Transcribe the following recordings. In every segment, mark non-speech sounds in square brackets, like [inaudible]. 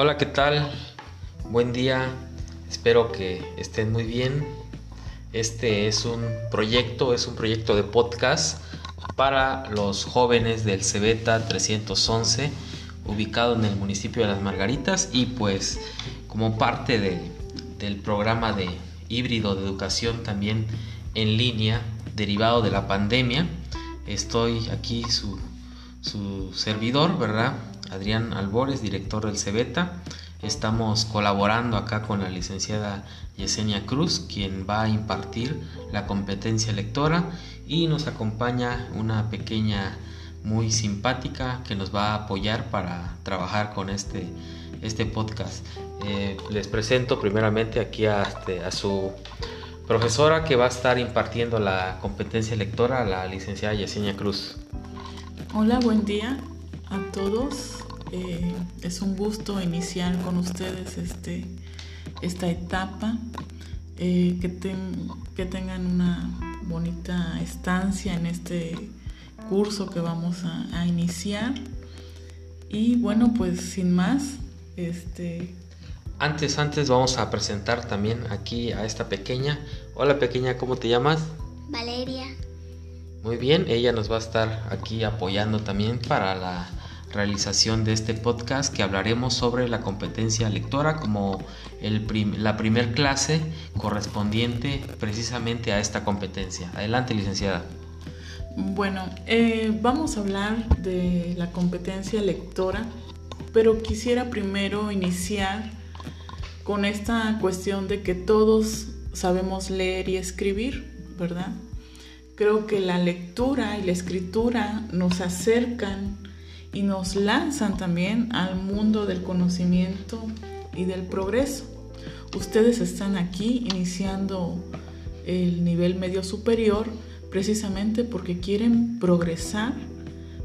Hola, ¿qué tal? Buen día, espero que estén muy bien. Este es un proyecto, es un proyecto de podcast para los jóvenes del Cebeta 311, ubicado en el municipio de Las Margaritas y pues como parte del programa de híbrido de educación también en línea derivado de la pandemia. Estoy aquí su, su servidor, ¿verdad? Adrián Albores, director del Cebeta. Estamos colaborando acá con la licenciada Yesenia Cruz, quien va a impartir la competencia lectora y nos acompaña una pequeña muy simpática que nos va a apoyar para trabajar con este, este podcast. Eh, les presento primeramente aquí a, este, a su profesora que va a estar impartiendo la competencia lectora, la licenciada Yesenia Cruz. Hola, buen día a todos. Eh, es un gusto iniciar con ustedes este, esta etapa. Eh, que, que tengan una bonita estancia en este curso que vamos a, iniciar. Y bueno, pues sin más, este... Antes, antes vamos a presentar también aquí a esta pequeña. Hola pequeña, ¿cómo te llamas? Valeria. Muy bien, ella nos va a estar aquí apoyando también para la realización de este podcast que hablaremos sobre la competencia lectora como el la primer clase correspondiente precisamente a esta competencia. Adelante, licenciada. Bueno, eh, vamos a hablar de la competencia lectora, pero quisiera primero iniciar con esta cuestión de que todos sabemos leer y escribir, ¿verdad? Creo que la lectura y la escritura nos acercan y nos lanzan también al mundo del conocimiento y del progreso. Ustedes están aquí iniciando el nivel medio superior precisamente porque quieren progresar,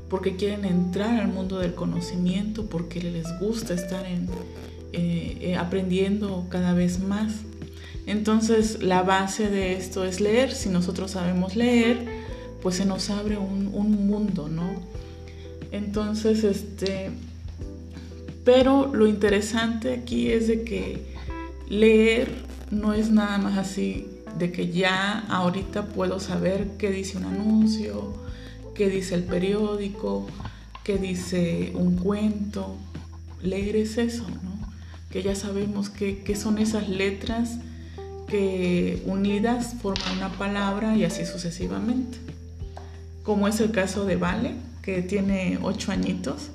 porque quieren entrar al mundo del conocimiento, porque les gusta estar eh, eh, aprendiendo cada vez más. Entonces la base de esto es leer. Si nosotros sabemos leer, pues se nos abre un, un mundo, ¿no? Entonces, este, pero lo interesante aquí es de que leer no es nada más así de que ya ahorita puedo saber qué dice un anuncio, qué dice el periódico, qué dice un cuento. Leer es eso, ¿no? Que ya sabemos qué, son esas letras que unidas forman una palabra y así sucesivamente. Como es el caso de Vale, que tiene ocho añitos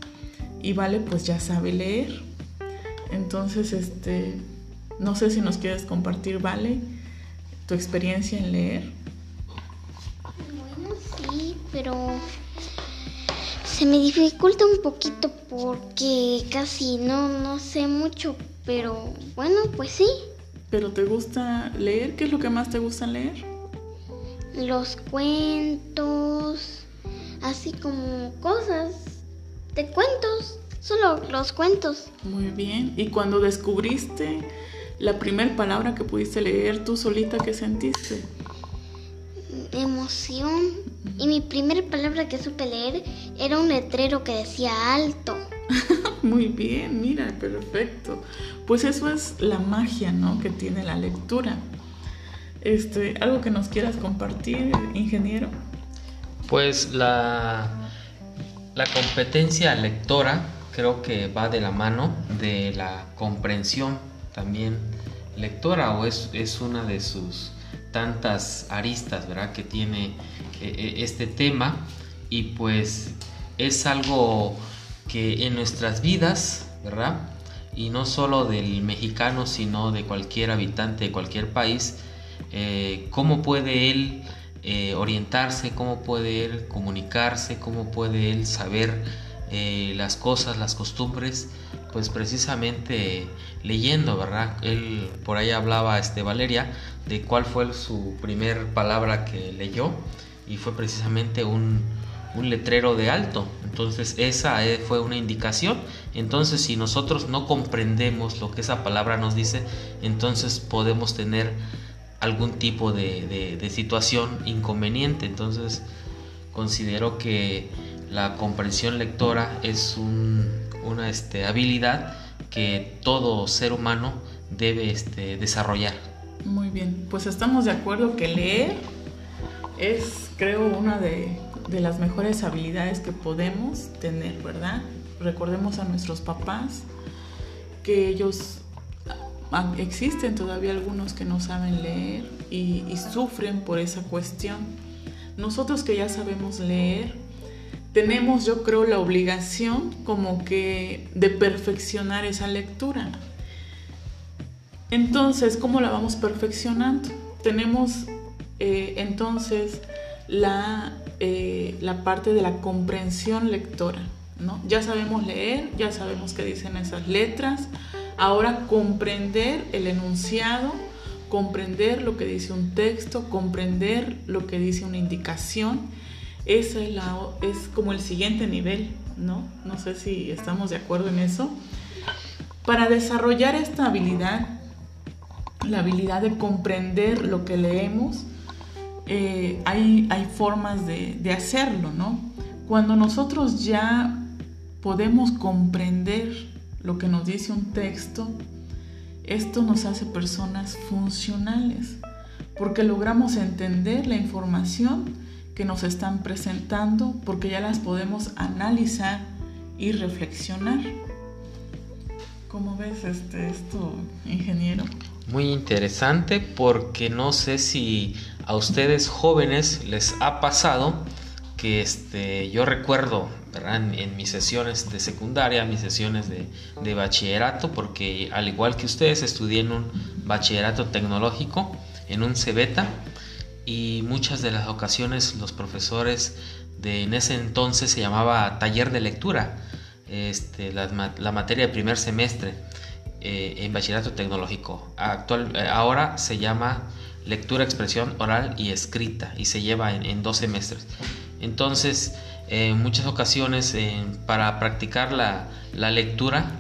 y Vale pues ya sabe leer. Entonces, este, no sé si nos quieres compartir, Vale, tu experiencia en leer. Bueno, sí, pero se me dificulta un poquito porque casi no, no sé mucho, pero bueno, pues sí. ¿Pero te gusta leer? ¿Qué es lo que más te gusta leer? Los cuentos, así como cosas de cuentos, solo los cuentos. Muy bien. ¿Y cuando descubriste la primera palabra que pudiste leer tú solita, qué sentiste? Emoción. Y mi primera palabra que supe leer era un letrero que decía alto. [laughs] Muy bien, mira, perfecto. Pues eso es la magia, ¿no? Que tiene la lectura. Este, algo que nos quieras compartir, ingeniero. Pues la, la competencia lectora creo que va de la mano de la comprensión también lectora o es, es una de sus tantas aristas ¿verdad? que tiene eh, eh, este tema y pues es algo que en nuestras vidas, ¿verdad? Y no solo del mexicano, sino de cualquier habitante de cualquier país, eh, cómo puede él eh, orientarse, cómo puede él comunicarse, cómo puede él saber eh, las cosas, las costumbres, pues precisamente leyendo, ¿verdad? Él por ahí hablaba, este Valeria, de cuál fue su primer palabra que leyó y fue precisamente un, un letrero de alto. Entonces esa eh, fue una indicación. Entonces si nosotros no comprendemos lo que esa palabra nos dice, entonces podemos tener algún tipo de, situación inconveniente. Entonces considero que la comprensión lectora es una este, habilidad que todo ser humano debe este, desarrollar. Muy bien, pues estamos de acuerdo que leer es, creo, una de, de las mejores habilidades que podemos tener, ¿verdad? Recordemos a nuestros papás que ellos existen todavía algunos que no saben leer y, y, sufren por esa cuestión. Nosotros que ya sabemos leer, tenemos yo creo la obligación como que de perfeccionar esa lectura. Entonces, ¿cómo la vamos perfeccionando? Tenemos eh, entonces la, eh, la parte de la comprensión lectora. ¿no? Ya sabemos leer, ya sabemos qué dicen esas letras. Ahora comprender el enunciado, comprender lo que dice un texto, comprender lo que dice una indicación. Es, la, es como el siguiente nivel, ¿no? No sé si estamos de acuerdo en eso. Para desarrollar esta habilidad, la habilidad de comprender lo que leemos, eh, hay, hay, formas de hacerlo, ¿no? Cuando nosotros ya podemos comprender lo que nos dice un texto, esto nos hace personas funcionales, porque logramos entender la información que nos están presentando, porque ya las podemos analizar y reflexionar. ¿Cómo ves este, esto, ingeniero? Muy interesante porque no sé si a ustedes jóvenes les ha pasado que este, yo recuerdo en, mis sesiones de secundaria, mis sesiones de, de, bachillerato, porque al igual que ustedes estudié en un bachillerato tecnológico, en un CEBETA, y muchas de las ocasiones los profesores de en ese entonces se llamaba taller de lectura, este, la, la materia de primer semestre eh, en bachillerato tecnológico. Actual, eh, ahora se llama lectura, expresión oral y escrita y se lleva en, en dos semestres. Entonces, en muchas ocasiones para practicar la, la, lectura,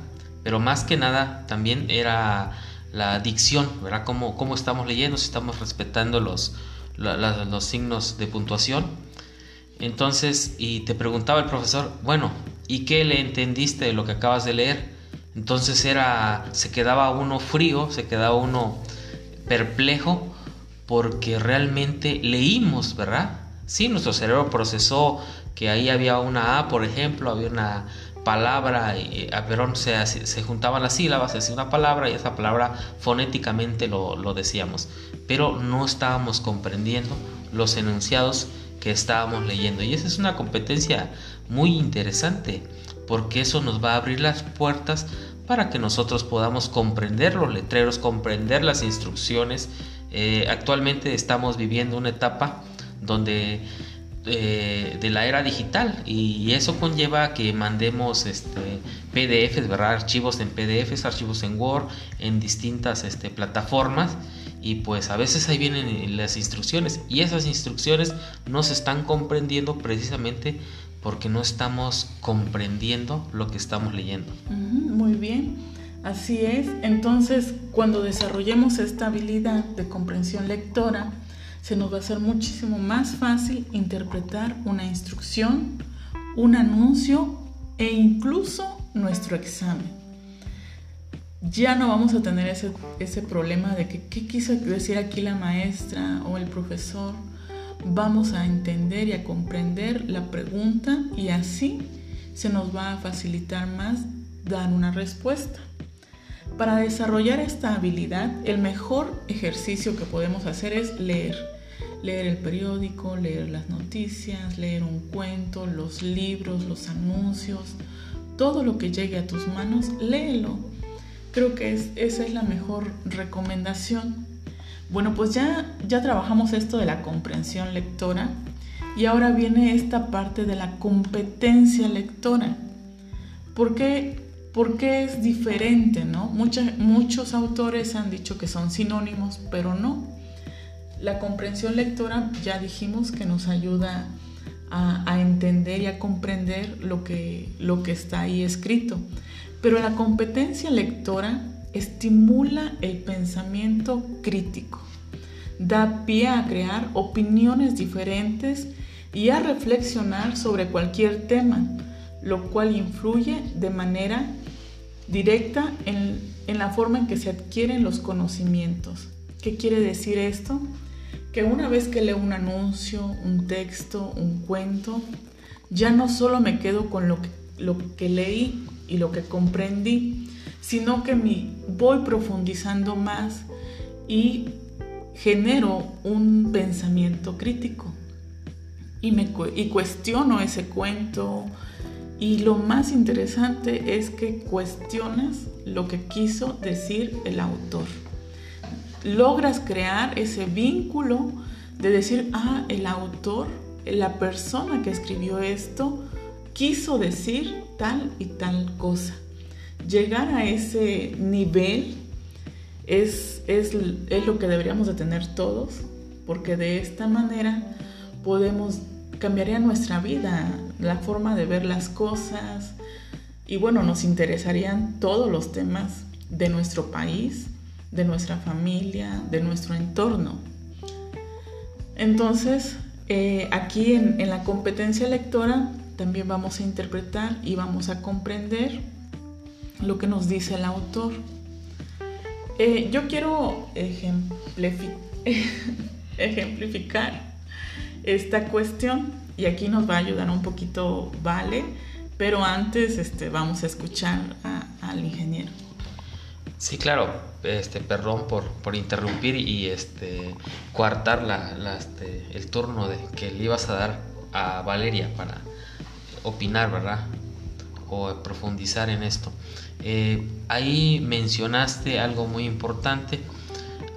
pero más que nada también era la dicción, ¿verdad? Cómo, cómo estamos leyendo, si estamos respetando los, los signos de puntuación. Entonces, y te preguntaba el profesor, bueno, ¿y qué le entendiste de lo que acabas de leer? Entonces era, se quedaba uno frío, se quedaba uno perplejo, porque realmente leímos, ¿verdad? Sí, nuestro cerebro procesó que ahí había una A, por ejemplo, había una palabra, y, pero se, se juntaban las sílabas, se hacía una palabra y esa palabra fonéticamente lo, lo decíamos, pero no estábamos comprendiendo los enunciados que estábamos leyendo. Y esa es una competencia muy interesante, porque eso nos va a abrir las puertas para que nosotros podamos comprender los letreros, comprender las instrucciones. Eh, actualmente estamos viviendo una etapa donde eh, de la era digital y eso conlleva que mandemos este, PDFs, ¿verdad? archivos en PDFs, archivos en Word, en distintas este, plataformas y pues a veces ahí vienen las instrucciones y esas instrucciones no se están comprendiendo precisamente porque no estamos comprendiendo lo que estamos leyendo. Muy bien, así es. Entonces, cuando desarrollemos esta habilidad de comprensión lectora, se nos va a hacer muchísimo más fácil interpretar una instrucción, un anuncio e incluso nuestro examen. Ya no vamos a tener ese, ese problema de que qué quiso decir aquí la maestra o el profesor vamos a entender y a comprender la pregunta y así se nos va a facilitar más dar una respuesta. Para desarrollar esta habilidad, el mejor ejercicio que podemos hacer es leer. Leer el periódico, leer las noticias, leer un cuento, los libros, los anuncios, todo lo que llegue a tus manos, léelo. Creo que esa es la mejor recomendación bueno, pues ya, ya trabajamos esto de la comprensión lectora y ahora viene esta parte de la competencia lectora. ¿Por qué, es diferente? ¿no? muchos autores han dicho que son sinónimos, pero no. La comprensión lectora ya dijimos que nos ayuda a, a entender y a comprender lo que, lo que está ahí escrito. Pero la competencia lectora estimula el pensamiento crítico, da pie a crear opiniones diferentes y a reflexionar sobre cualquier tema, lo cual influye de manera directa en, en la forma en que se adquieren los conocimientos. ¿Qué quiere decir esto? Que una vez que leo un anuncio, un texto, un cuento, ya no solo me quedo con lo que, lo que leí y lo que comprendí, sino que me voy profundizando más y genero un pensamiento crítico y, me, y cuestiono ese cuento. Y lo más interesante es que cuestionas lo que quiso decir el autor. Logras crear ese vínculo de decir, ah, el autor, la persona que escribió esto, quiso decir tal y tal cosa. Llegar a ese nivel es, es, es lo que deberíamos de tener todos, porque de esta manera podemos, cambiaría nuestra vida, la forma de ver las cosas y bueno, nos interesarían todos los temas de nuestro país, de nuestra familia, de nuestro entorno. Entonces, eh, aquí en, la competencia lectora también vamos a interpretar y vamos a comprender lo que nos dice el autor. Eh, yo quiero [laughs] ejemplificar esta cuestión y aquí nos va a ayudar un poquito Vale, pero antes este, vamos a escuchar al ingeniero. Sí, claro, este, perdón por, por interrumpir y este, coartar la, este, el turno que le ibas a dar a Valeria para opinar, ¿verdad? O profundizar en esto. Eh, ahí mencionaste algo muy importante.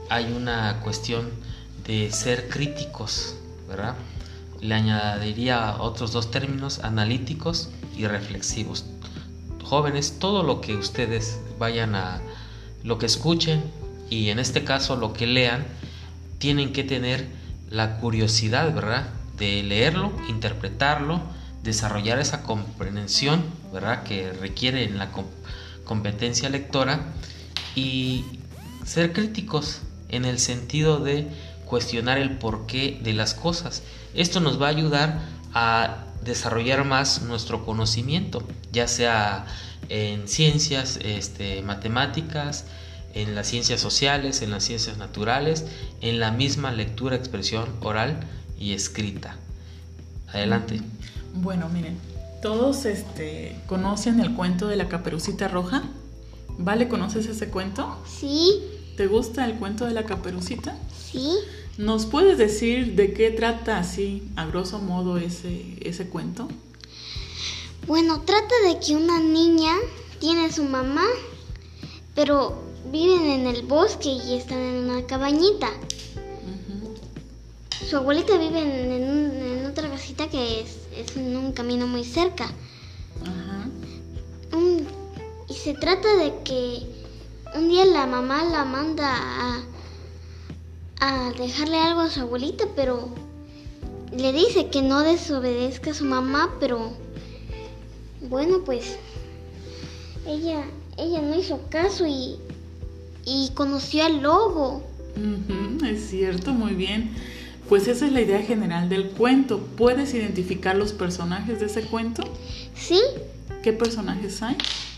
Hay una cuestión de ser críticos, ¿verdad? Le añadiría otros dos términos, analíticos y reflexivos. Jóvenes, todo lo que ustedes vayan a, lo que escuchen y en este caso lo que lean, tienen que tener la curiosidad, ¿verdad? De leerlo, interpretarlo, desarrollar esa comprensión, ¿verdad? Que requiere en la competencia lectora y ser críticos en el sentido de cuestionar el porqué de las cosas. Esto nos va a ayudar a desarrollar más nuestro conocimiento, ya sea en ciencias, este, matemáticas, en las ciencias sociales, en las ciencias naturales, en la misma lectura, expresión oral y escrita. Adelante. Bueno, miren, todos este, conocen el cuento de la caperucita roja. ¿Vale? ¿Conoces ese cuento? Sí. ¿Te gusta el cuento de la caperucita? Sí. ¿Nos puedes decir de qué trata así, a grosso modo, ese, ese cuento? Bueno, trata de que una niña tiene su mamá, pero viven en el bosque y están en una cabañita. Su abuelita vive en, otra casita que es, en un camino muy cerca. Ajá. y se trata de que un día la mamá la manda a, a dejarle algo a su abuelita, pero le dice que no desobedezca a su mamá, pero bueno, pues ella, ella no hizo caso y, y conoció al lobo. es cierto, muy bien. Pues esa es la idea general del cuento. ¿Puedes identificar los personajes de ese cuento? Sí. ¿Qué personajes hay?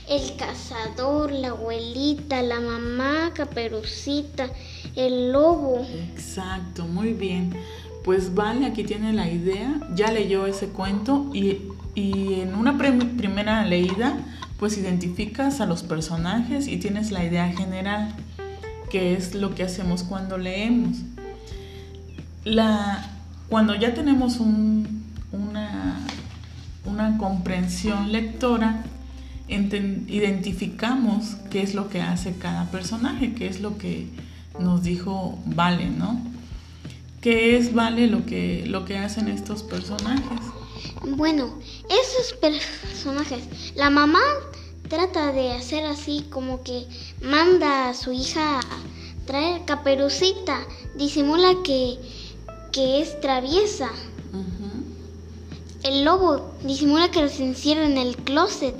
El cazador, la abuelita, la mamá, Caperucita, el lobo. Exacto, muy bien. Pues vale, aquí tiene la idea. Ya leyó ese cuento y, en una primera leída, pues identificas a los personajes y tienes la idea general, que es lo que hacemos cuando leemos. La, cuando ya tenemos una, una comprensión lectora, identificamos qué es lo que hace cada personaje, qué es lo que nos dijo Vale, ¿no? ¿Qué es Vale lo que, lo que hacen estos personajes? Bueno, esos personajes, la mamá trata de hacer así como que manda a su hija a traer caperucita, disimula que, que es traviesa. El lobo disimula que se encierra en el closet.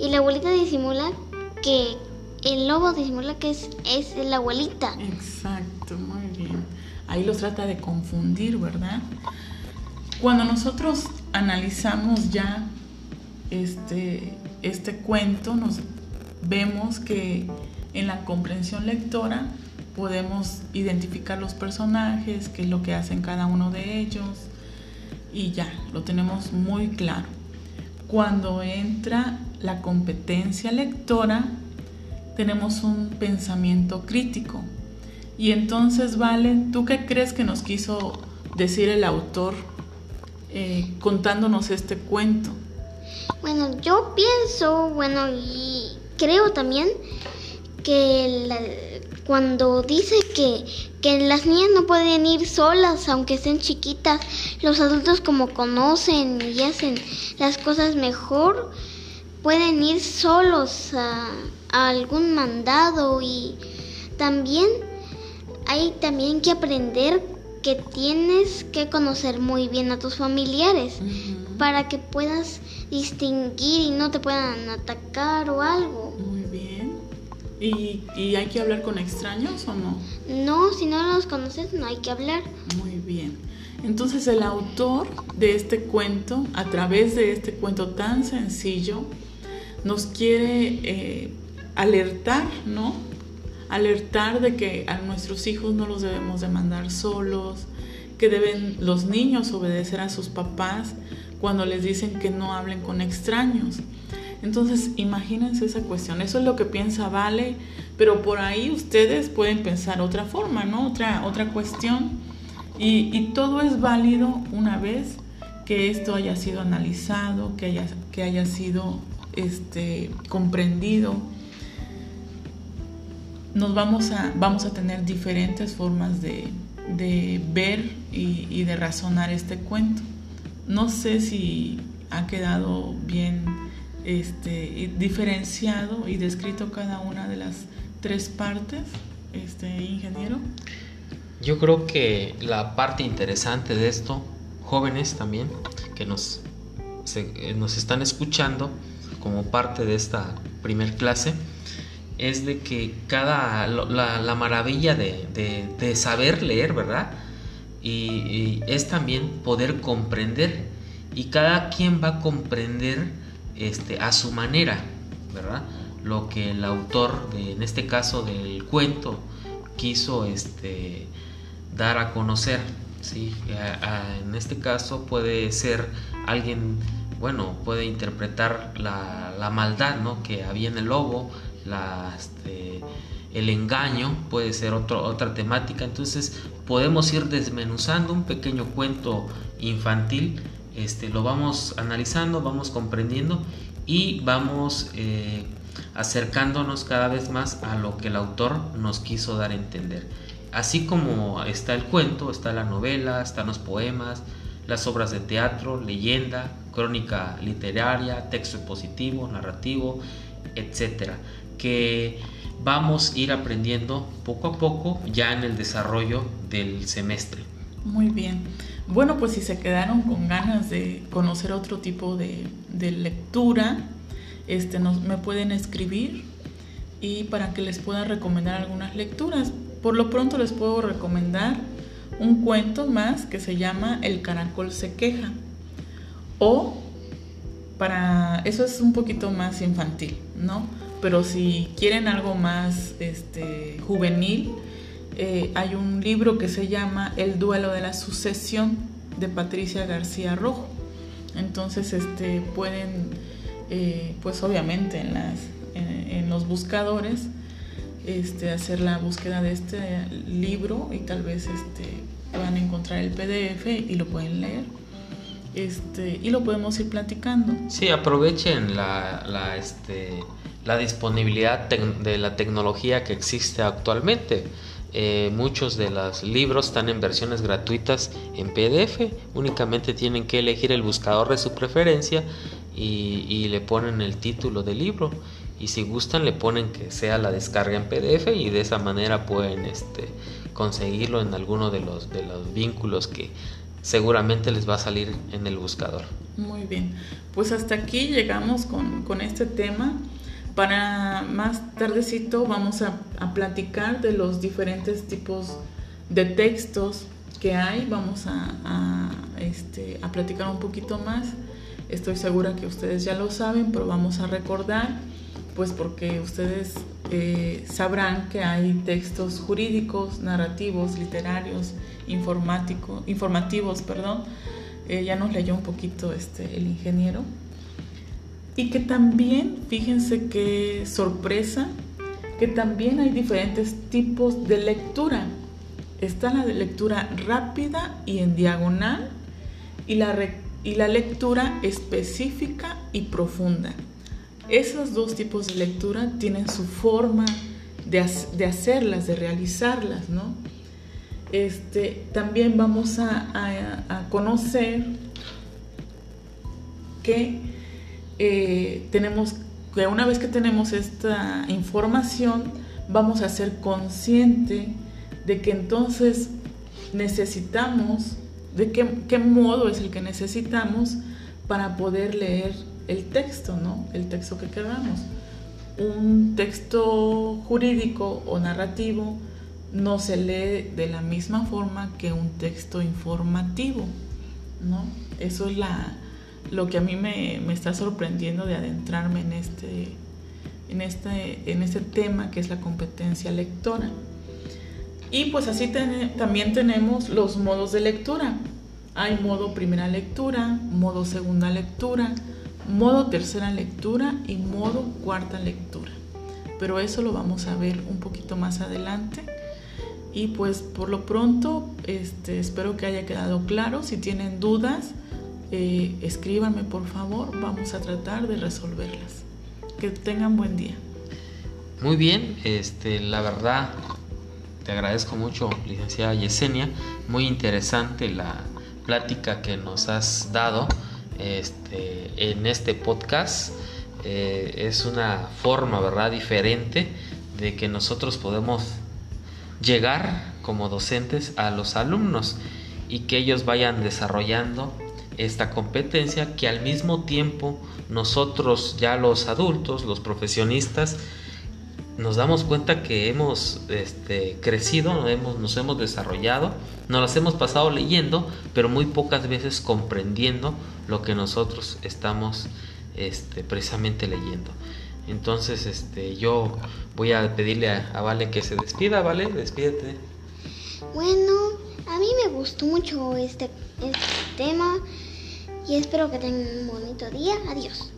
Y la abuelita disimula que el lobo disimula que es, es la abuelita. Exacto, muy bien. Ahí los trata de confundir, ¿verdad? Cuando nosotros analizamos ya este, este cuento, nos vemos que en la comprensión lectora podemos identificar los personajes, qué es lo que hacen cada uno de ellos y ya, lo tenemos muy claro. Cuando entra la competencia lectora, tenemos un pensamiento crítico. Y entonces, Vale, ¿tú qué crees que nos quiso decir el autor eh, contándonos este cuento? Bueno, yo pienso, bueno, y creo también que cuando dice que, que las niñas no pueden ir solas, aunque estén chiquitas, los adultos como conocen y hacen las cosas mejor, pueden ir solos a, algún mandado y también hay también que aprender que tienes que conocer muy bien a tus familiares para que puedas distinguir y no te puedan atacar o algo. Muy bien. ¿Y, ¿Y, hay que hablar con extraños o no? No, si no los conoces no hay que hablar. Muy bien. Entonces el autor de este cuento, a través de este cuento tan sencillo, nos quiere eh, alertar, ¿no? Alertar de que a nuestros hijos no los debemos de mandar solos, que deben los niños obedecer a sus papás cuando les dicen que no hablen con extraños. Entonces, imagínense esa cuestión. Eso es lo que piensa Vale, pero por ahí ustedes pueden pensar otra forma, ¿no? Otra, otra cuestión. Y, y todo es válido una vez que esto haya sido analizado, que haya, que haya sido este, comprendido, nos vamos a, vamos a tener diferentes formas de, ver y, de razonar este cuento. No sé si ha quedado bien este, diferenciado y descrito cada una de las tres partes, este ingeniero. Yo creo que la parte interesante de esto, jóvenes también, que nos, nos están escuchando, como parte de esta primer clase es de que cada la, maravilla de, saber leer, ¿verdad? Y, es también poder comprender y cada quien va a comprender este, a su manera, ¿verdad? Lo que el autor, en este caso del cuento, quiso este, dar a conocer. ¿sí? en este caso puede ser alguien bueno, puede interpretar la, maldad ¿no? que había en el lobo, la, este, el engaño puede ser otra temática. Entonces podemos ir desmenuzando un pequeño cuento infantil, este, lo vamos analizando, vamos comprendiendo y vamos eh, acercándonos cada vez más a lo que el autor nos quiso dar a entender. Así como está el cuento, está la novela, están los poemas, las obras de teatro, leyenda, crónica literaria, texto expositivo, narrativo, etcétera, que vamos a ir aprendiendo poco a poco ya en el desarrollo del semestre. Muy bien. Bueno, pues si se quedaron con ganas de conocer otro tipo de, lectura, este, nos, me pueden escribir y para que les pueda recomendar algunas lecturas. Por lo pronto les puedo recomendar un cuento más que se llama El caracol se queja. O para eso es un poquito más infantil, ¿no? Pero si quieren algo más este, juvenil, eh, hay un libro que se llama El duelo de la sucesión de Patricia García Rojo. Entonces, este, pueden, eh, pues obviamente en, las, en los buscadores, este, hacer la búsqueda de este libro y tal vez este, puedan encontrar el PDF y lo pueden leer. Este, y lo podemos ir platicando. Sí, aprovechen la, la, este, la disponibilidad de la tecnología que existe actualmente. Eh, muchos de los libros están en versiones gratuitas en PDF. Únicamente tienen que elegir el buscador de su preferencia y, y le ponen el título del libro y si gustan le ponen que sea la descarga en PDF y de esa manera pueden este, conseguirlo en alguno de los, de los vínculos que seguramente les va a salir en el buscador. Muy bien, pues hasta aquí llegamos con, con este tema. Para más tardecito vamos a, platicar de los diferentes tipos de textos que hay. Vamos a, a, este, a platicar un poquito más. Estoy segura que ustedes ya lo saben, pero vamos a recordar pues porque ustedes eh, sabrán que hay textos jurídicos, narrativos, literarios, informático, informativos, perdón. Eh, ya nos leyó un poquito este, el ingeniero. Y que también, fíjense qué sorpresa, que también hay diferentes tipos de lectura. Está la de lectura rápida y en diagonal y la, y la lectura específica y profunda. Esos dos tipos de lectura tienen su forma de, hacerlas, de realizarlas, ¿no? Este, también vamos a, conocer que eh, tenemos que una vez que tenemos esta información vamos a ser consciente de que entonces necesitamos de qué, qué modo es el que necesitamos para poder leer el texto, ¿no? El texto que queramos. Un texto jurídico o narrativo no se lee de la misma forma que un texto informativo, ¿no? Eso es la, lo que a mí me, está sorprendiendo de adentrarme en este, en, este, en este tema que es la competencia lectora. Y pues así también tenemos los modos de lectura. Hay modo primera lectura, modo segunda lectura, modo tercera lectura y modo cuarta lectura. Pero eso lo vamos a ver un poquito más adelante. Y pues por lo pronto este, espero que haya quedado claro. Si tienen dudas, eh, escríbanme por favor. Vamos a tratar de resolverlas. Que tengan buen día. Muy bien, este, la verdad te agradezco mucho, licenciada Yesenia. Muy interesante la plática que nos has dado este, en este podcast. Eh, es una forma, ¿verdad?, diferente de que nosotros podemos llegar como docentes a los alumnos y que ellos vayan desarrollando esta competencia que al mismo tiempo nosotros ya los adultos, los profesionistas, nos damos cuenta que hemos este, crecido, hemos, nos hemos desarrollado, nos las hemos pasado leyendo, pero muy pocas veces comprendiendo lo que nosotros estamos este, precisamente leyendo. Entonces, este, yo voy a pedirle a, Vale que se despida, Vale, despídete. Bueno, a mí me gustó mucho este, este tema y espero que tengan un bonito día. Adiós.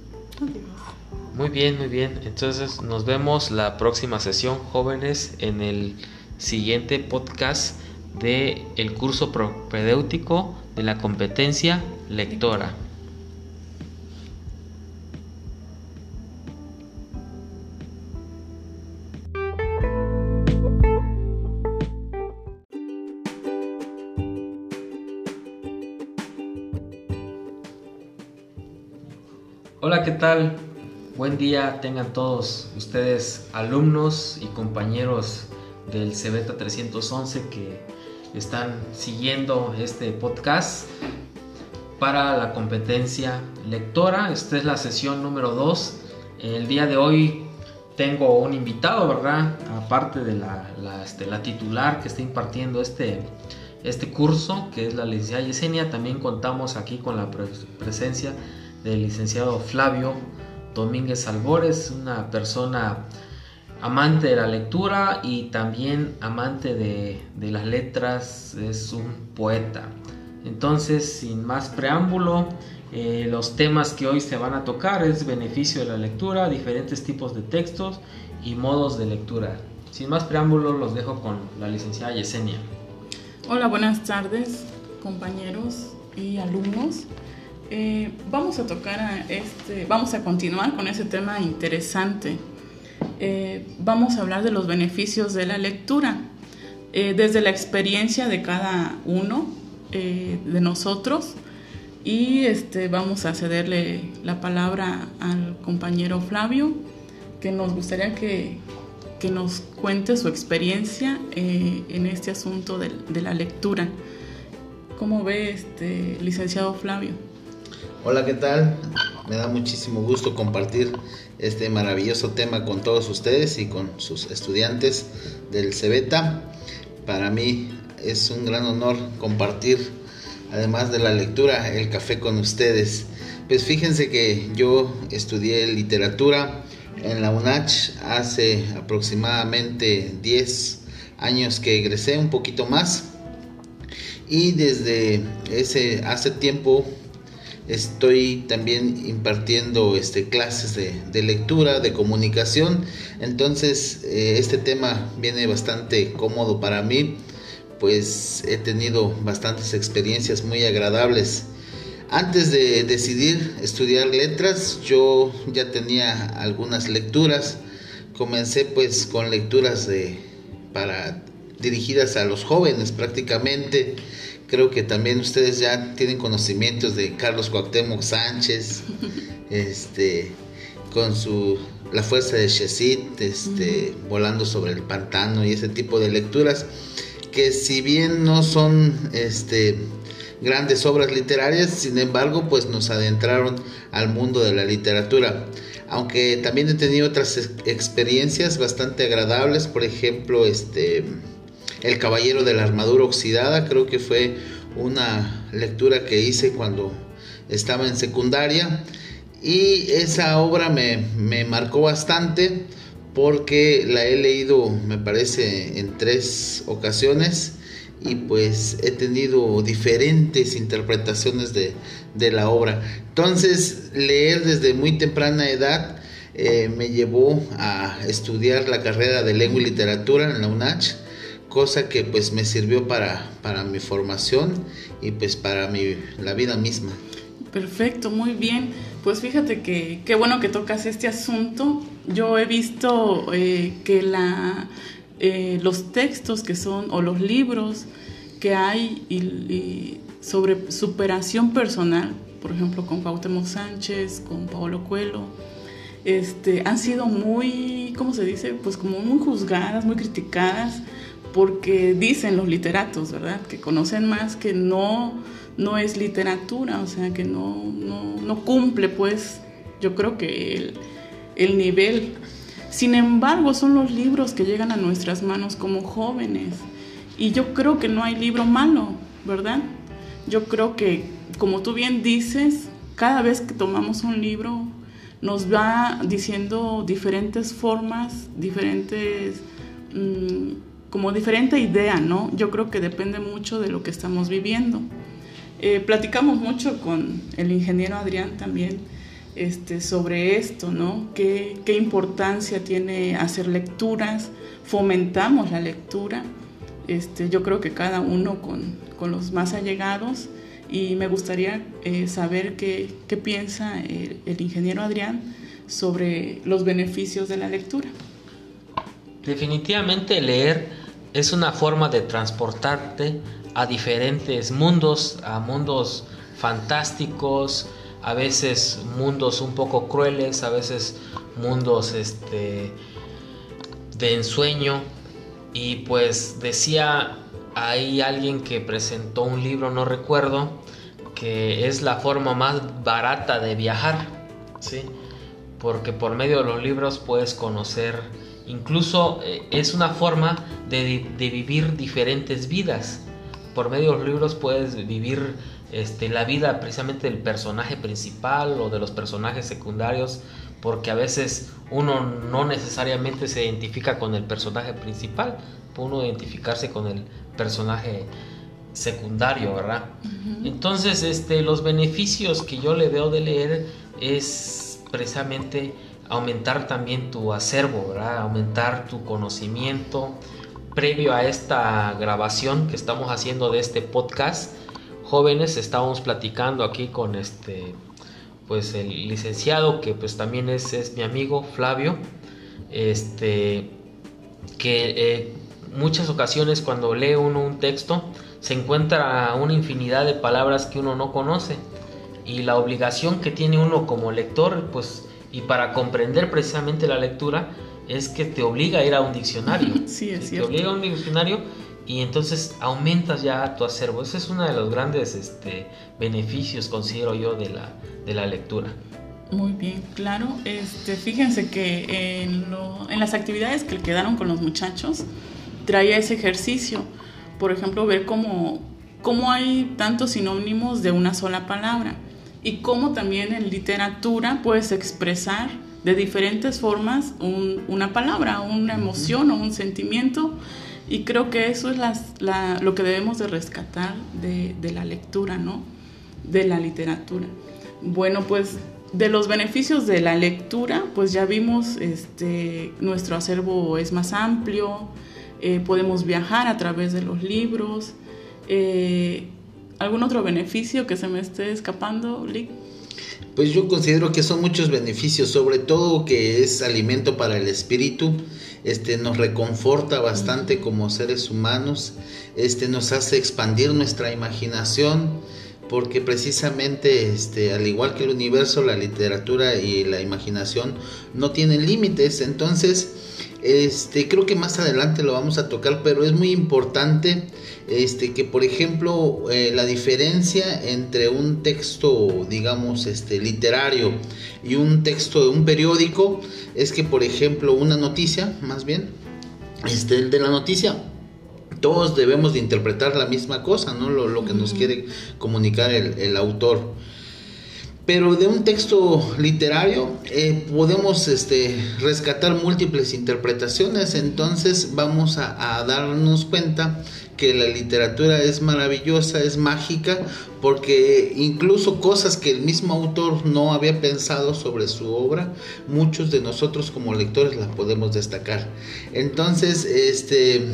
Muy bien, muy bien. Entonces nos vemos la próxima sesión, jóvenes, en el siguiente podcast de el curso propedéutico de la competencia lectora. Hola, ¿qué tal? Buen día tengan todos ustedes alumnos y compañeros del CBETA 311 que están siguiendo este podcast para la competencia lectora. Esta es la sesión número 2. El día de hoy tengo un invitado, ¿verdad? Aparte de la, este, la titular que está impartiendo este, este curso, que es la licenciada Yesenia, también contamos aquí con la presencia del licenciado Flavio Domínguez Albores, una persona amante de la lectura y también amante de, las letras, es un poeta. Entonces, sin más preámbulo, eh, los temas que hoy se van a tocar es beneficio de la lectura, diferentes tipos de textos y modos de lectura. Sin más preámbulo, los dejo con la licenciada Yesenia. Hola, buenas tardes, compañeros y alumnos. Eh, vamos a tocar a este, vamos a continuar con ese tema interesante. Eh, vamos a hablar de los beneficios de la lectura, eh, desde la experiencia de cada uno de nosotros. Y este, vamos a cederle la palabra al compañero Flavio, que nos gustaría que, que nos cuente su experiencia en este asunto de, de, la lectura. ¿Cómo ve este licenciado Flavio? Hola, ¿qué tal? Me da muchísimo gusto compartir este maravilloso tema con todos ustedes y con sus estudiantes del CEBETA. Para mí es un gran honor compartir, además de la lectura, el café con ustedes. Pues fíjense que yo estudié literatura en la UNACH hace aproximadamente 10 años que egresé, un poquito más. Y desde ese hace tiempo estoy también impartiendo este, clases de, lectura, de comunicación. Entonces eh, este tema viene bastante cómodo para mí, pues he tenido bastantes experiencias muy agradables. Antes de decidir estudiar letras, yo ya tenía algunas lecturas. Comencé pues con lecturas para dirigidas a los jóvenes prácticamente Creo que también ustedes ya tienen conocimientos de Carlos Cuauhtémoc Sánchez, [laughs] este, con su La fuerza de Chesit, este, volando sobre el pantano y ese tipo de lecturas que si bien no son este grandes obras literarias, sin embargo, pues nos adentraron al mundo de la literatura. Aunque también he tenido otras experiencias bastante agradables, por ejemplo, este el Caballero de la Armadura Oxidada, creo que fue una lectura que hice cuando estaba en secundaria y esa obra me, marcó bastante porque la he leído me parece en tres ocasiones y pues he tenido diferentes interpretaciones de, la obra. Entonces leer desde muy temprana edad eh, me llevó a estudiar la carrera de lengua y literatura en la UNACH cosa que pues me sirvió para, para mi formación y pues para mi, la vida misma. Perfecto, muy bien. Pues fíjate que qué bueno que tocas este asunto. Yo he visto eh, que la, eh, los textos que son, o los libros que hay y, sobre superación personal, por ejemplo con Cuauhtémoc Sánchez, con Paolo Coelho, este, han sido muy, ¿cómo se dice? Pues como muy juzgadas, muy criticadas porque dicen los literatos, ¿verdad? Que conocen más que no, no es literatura, o sea, que no, no, cumple, pues, yo creo que el, el, nivel. Sin embargo, son los libros que llegan a nuestras manos como jóvenes. Y yo creo que no hay libro malo, ¿verdad? Yo creo que, como tú bien dices, cada vez que tomamos un libro, nos va diciendo diferentes formas, diferentes... Mm, como diferente idea, ¿no? Yo creo que depende mucho de lo que estamos viviendo. Eh, platicamos mucho con el ingeniero Adrián también este, sobre esto, ¿no? ¿Qué, ¿Qué, importancia tiene hacer lecturas? Fomentamos la lectura. Este, yo creo que cada uno con, con los más allegados y me gustaría eh, saber qué, qué piensa el, el ingeniero Adrián sobre los beneficios de la lectura. Definitivamente leer es una forma de transportarte a diferentes mundos, a mundos fantásticos, a veces mundos un poco crueles, a veces mundos este, de ensueño. Y pues decía hay alguien que presentó un libro, no recuerdo, que es la forma más barata de viajar, ¿sí? Porque por medio de los libros puedes conocer Incluso eh, es una forma de, vivir diferentes vidas. Por medio de los libros puedes vivir este, la vida precisamente del personaje principal o de los personajes secundarios, porque a veces uno no necesariamente se identifica con el personaje principal, puede uno identificarse con el personaje secundario, ¿verdad? Entonces, este, los beneficios que yo le veo de leer es precisamente aumentar también tu acervo, aumentar tu conocimiento. Previo a esta grabación que estamos haciendo de este podcast, jóvenes, estábamos platicando aquí con este, pues el licenciado que pues también es, es mi amigo Flavio, este, que eh, muchas ocasiones cuando lee uno un texto se encuentra una infinidad de palabras que uno no conoce. Y la obligación que tiene uno como lector pues y para comprender precisamente la lectura es que te obliga a ir a un diccionario. [laughs] Sí, es cierto. Te obliga a un diccionario y entonces aumentas ya tu acervo. Ese es uno de los grandes este, beneficios, considero yo, de la, de la lectura. Muy bien, claro. Este, fíjense que en, en las actividades que quedaron con los muchachos, traía ese ejercicio. Por ejemplo, ver cómo, cómo hay tantos sinónimos de una sola palabra y cómo también en literatura puedes expresar de diferentes formas una palabra, una emoción o un sentimiento. Y creo que eso es lo que debemos de rescatar de, de la lectura, ¿no? De la literatura. Bueno, pues de los beneficios de la lectura, pues ya vimos, este, nuestro acervo es más amplio, eh, podemos viajar a través de los libros. Eh, ¿Algún otro beneficio que se me esté escapando, Lick? Pues yo considero que son muchos beneficios, sobre todo que es alimento para el espíritu, este nos reconforta bastante como seres humanos, este nos hace expandir nuestra imaginación, porque precisamente este al igual que el universo la literatura y la imaginación no tienen límites. Entonces este creo que más adelante lo vamos a tocar pero es muy importante este que por ejemplo eh, la diferencia entre un texto digamos este literario y un texto de un periódico es que por ejemplo una noticia más bien este el de la noticia todos debemos de interpretar la misma cosa, ¿no? Lo, que nos quiere comunicar el, autor. Pero de un texto literario eh, podemos este, rescatar múltiples interpretaciones, entonces vamos a, darnos cuenta que la literatura es maravillosa, es mágica, porque incluso cosas que el mismo autor no había pensado sobre su obra, muchos de nosotros como lectores las podemos destacar. Entonces, este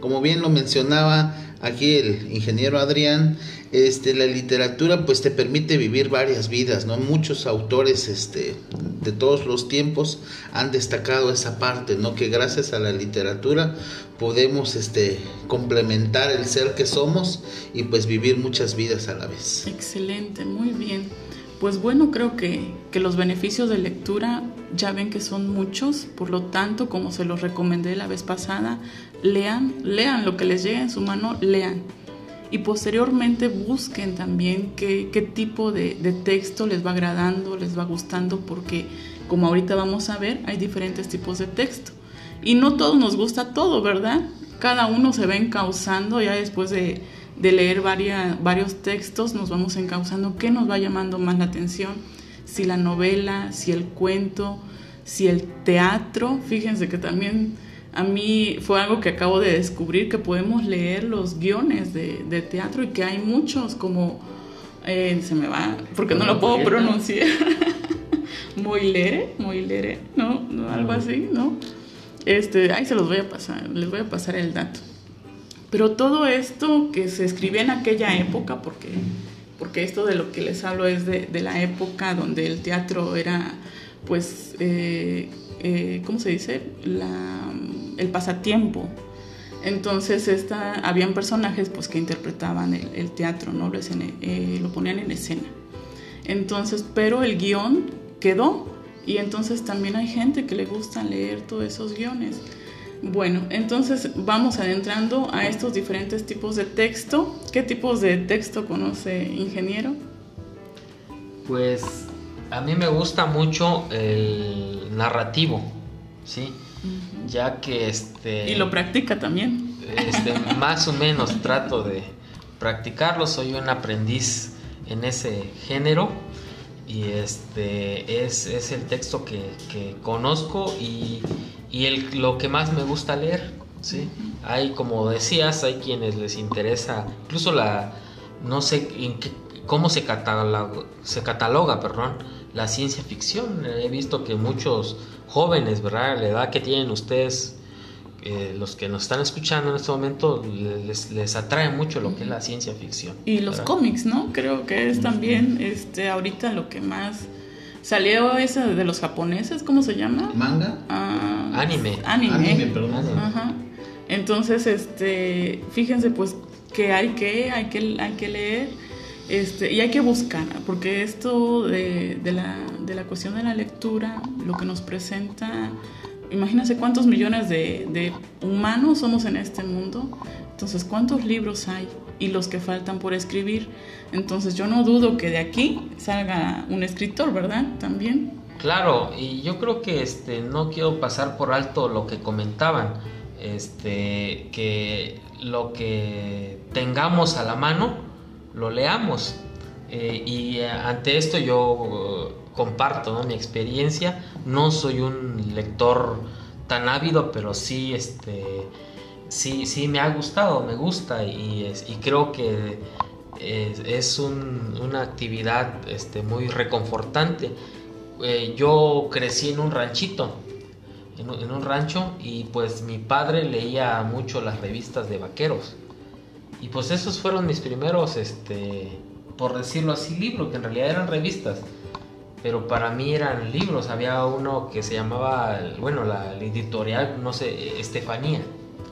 como bien lo mencionaba aquí el ingeniero Adrián, este, la literatura pues te permite vivir varias vidas, ¿no? Muchos autores este, de todos los tiempos han destacado esa parte, ¿no? Que gracias a la literatura podemos este, complementar el ser que somos y pues vivir muchas vidas a la vez. Excelente, muy bien. Pues bueno, creo que, que, los beneficios de lectura ya ven que son muchos, por lo tanto, como se los recomendé la vez pasada, lean, lean lo que les llegue en su mano, lean. Y posteriormente busquen también qué, qué tipo de, de texto les va agradando, les va gustando, porque como ahorita vamos a ver, hay diferentes tipos de texto. Y no todos nos gusta todo, ¿verdad? Cada uno se va encauzando ya después de de leer varios textos nos vamos encauzando qué nos va llamando más la atención, si la novela, si el cuento, si el teatro. Fíjense que también a mí fue algo que acabo de descubrir, que podemos leer los guiones de, teatro y que hay muchos como, eh, se me va, porque no lo puedo pronunciar. [laughs] Moilere, Moilere, ¿no? ¿no? Algo así, ¿no? Este, ahí se los voy a pasar, les voy a pasar el dato. Pero todo esto que se escribía en aquella época, porque, porque esto de lo que les hablo es de, la época donde el teatro era, pues, eh, eh, ¿cómo se dice? el pasatiempo. Entonces esta, habían personajes pues, que interpretaban el, teatro, ¿no? Lo, eh, lo ponían en escena. Entonces, pero el guion quedó y entonces también hay gente que le gusta leer todos esos guiones. Bueno, entonces vamos adentrando a estos diferentes tipos de texto. ¿Qué tipos de texto conoce ingeniero? Pues a mí me gusta mucho el narrativo, ¿sí? Ya que este... Y lo practica también. Este, [laughs] más o menos trato de practicarlo, soy un aprendiz en ese género y este es, el texto que, que conozco y y el, lo que más me gusta leer, ¿sí? Hay, como decías, hay quienes les interesa, incluso la, no sé en qué, cómo se cataloga, se cataloga, perdón, la ciencia ficción. He visto que muchos jóvenes, ¿verdad? La edad que tienen ustedes, eh, los que nos están escuchando en este momento, les, les, atrae mucho lo que es la ciencia ficción. Y los cómics, ¿no? Creo que es también este, ahorita lo que más Salió esa de los japoneses, ¿cómo se llama? ¿Manga? Ah, anime. Anime. Anime, perdón. Ajá. Entonces, este, fíjense pues que hay que, hay que, hay que leer este, y hay que buscar, porque esto de, la, de la cuestión de la lectura, lo que nos presenta, imagínense cuántos millones de, de humanos somos en este mundo, entonces cuántos libros hay y los que faltan por escribir. Entonces yo no dudo que de aquí salga un escritor, ¿verdad? También. Claro, y yo creo que este no quiero pasar por alto lo que comentaban, este que lo que tengamos a la mano lo leamos. Eh, y ante esto yo comparto mi experiencia. No soy un lector tan ávido, pero sí, este, sí, sí me ha gustado, me gusta y, creo que es, una actividad este, muy reconfortante. Eh, yo crecí en un ranchito, en, un rancho, y pues mi padre leía mucho las revistas de vaqueros. Y pues esos fueron mis primeros, este, por decirlo así, libros, que en realidad eran revistas. Pero para mí eran libros. Había uno que se llamaba, bueno, la, editorial, no sé, Estefanía.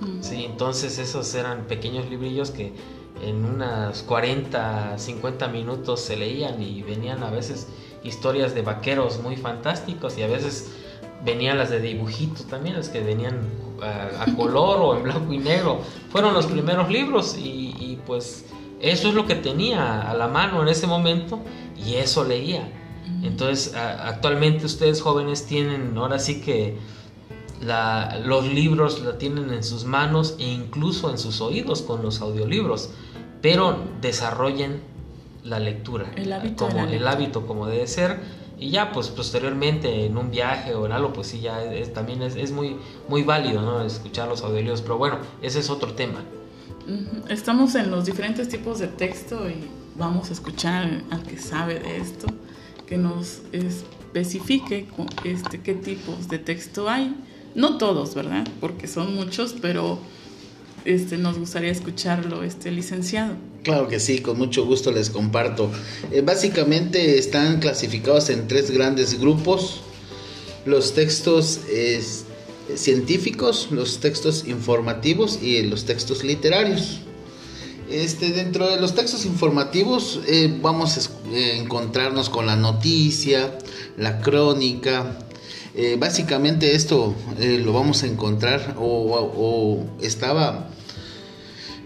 Mm. Sí, entonces esos eran pequeños librillos que en unas 40, 50 minutos se leían y venían a veces historias de vaqueros muy fantásticos y a veces venían las de dibujito también, las que venían a, color o en blanco y negro. Fueron los primeros libros y, pues eso es lo que tenía a la mano en ese momento y eso leía. Entonces actualmente ustedes jóvenes tienen ahora sí que los libros la tienen en sus manos e incluso en sus oídos con los audiolibros, pero desarrollen la lectura, el hábito, como, el hábito como debe ser y ya pues posteriormente en un viaje o en algo pues sí ya también es, muy muy válido ¿no? escuchar los audiolibros pero bueno ese es otro tema estamos en los diferentes tipos de texto y vamos a escuchar al que sabe de esto que nos especifique este qué tipos de texto hay no todos, ¿verdad? Porque son muchos, pero este, nos gustaría escucharlo, este licenciado. Claro que sí, con mucho gusto les comparto. Eh, básicamente están clasificados en tres grandes grupos. Los textos científicos, los textos informativos y los textos literarios. Este, dentro de los textos informativos eh, vamos a eh, encontrarnos con la noticia, la crónica, eh, básicamente esto eh, lo vamos a encontrar o, estaba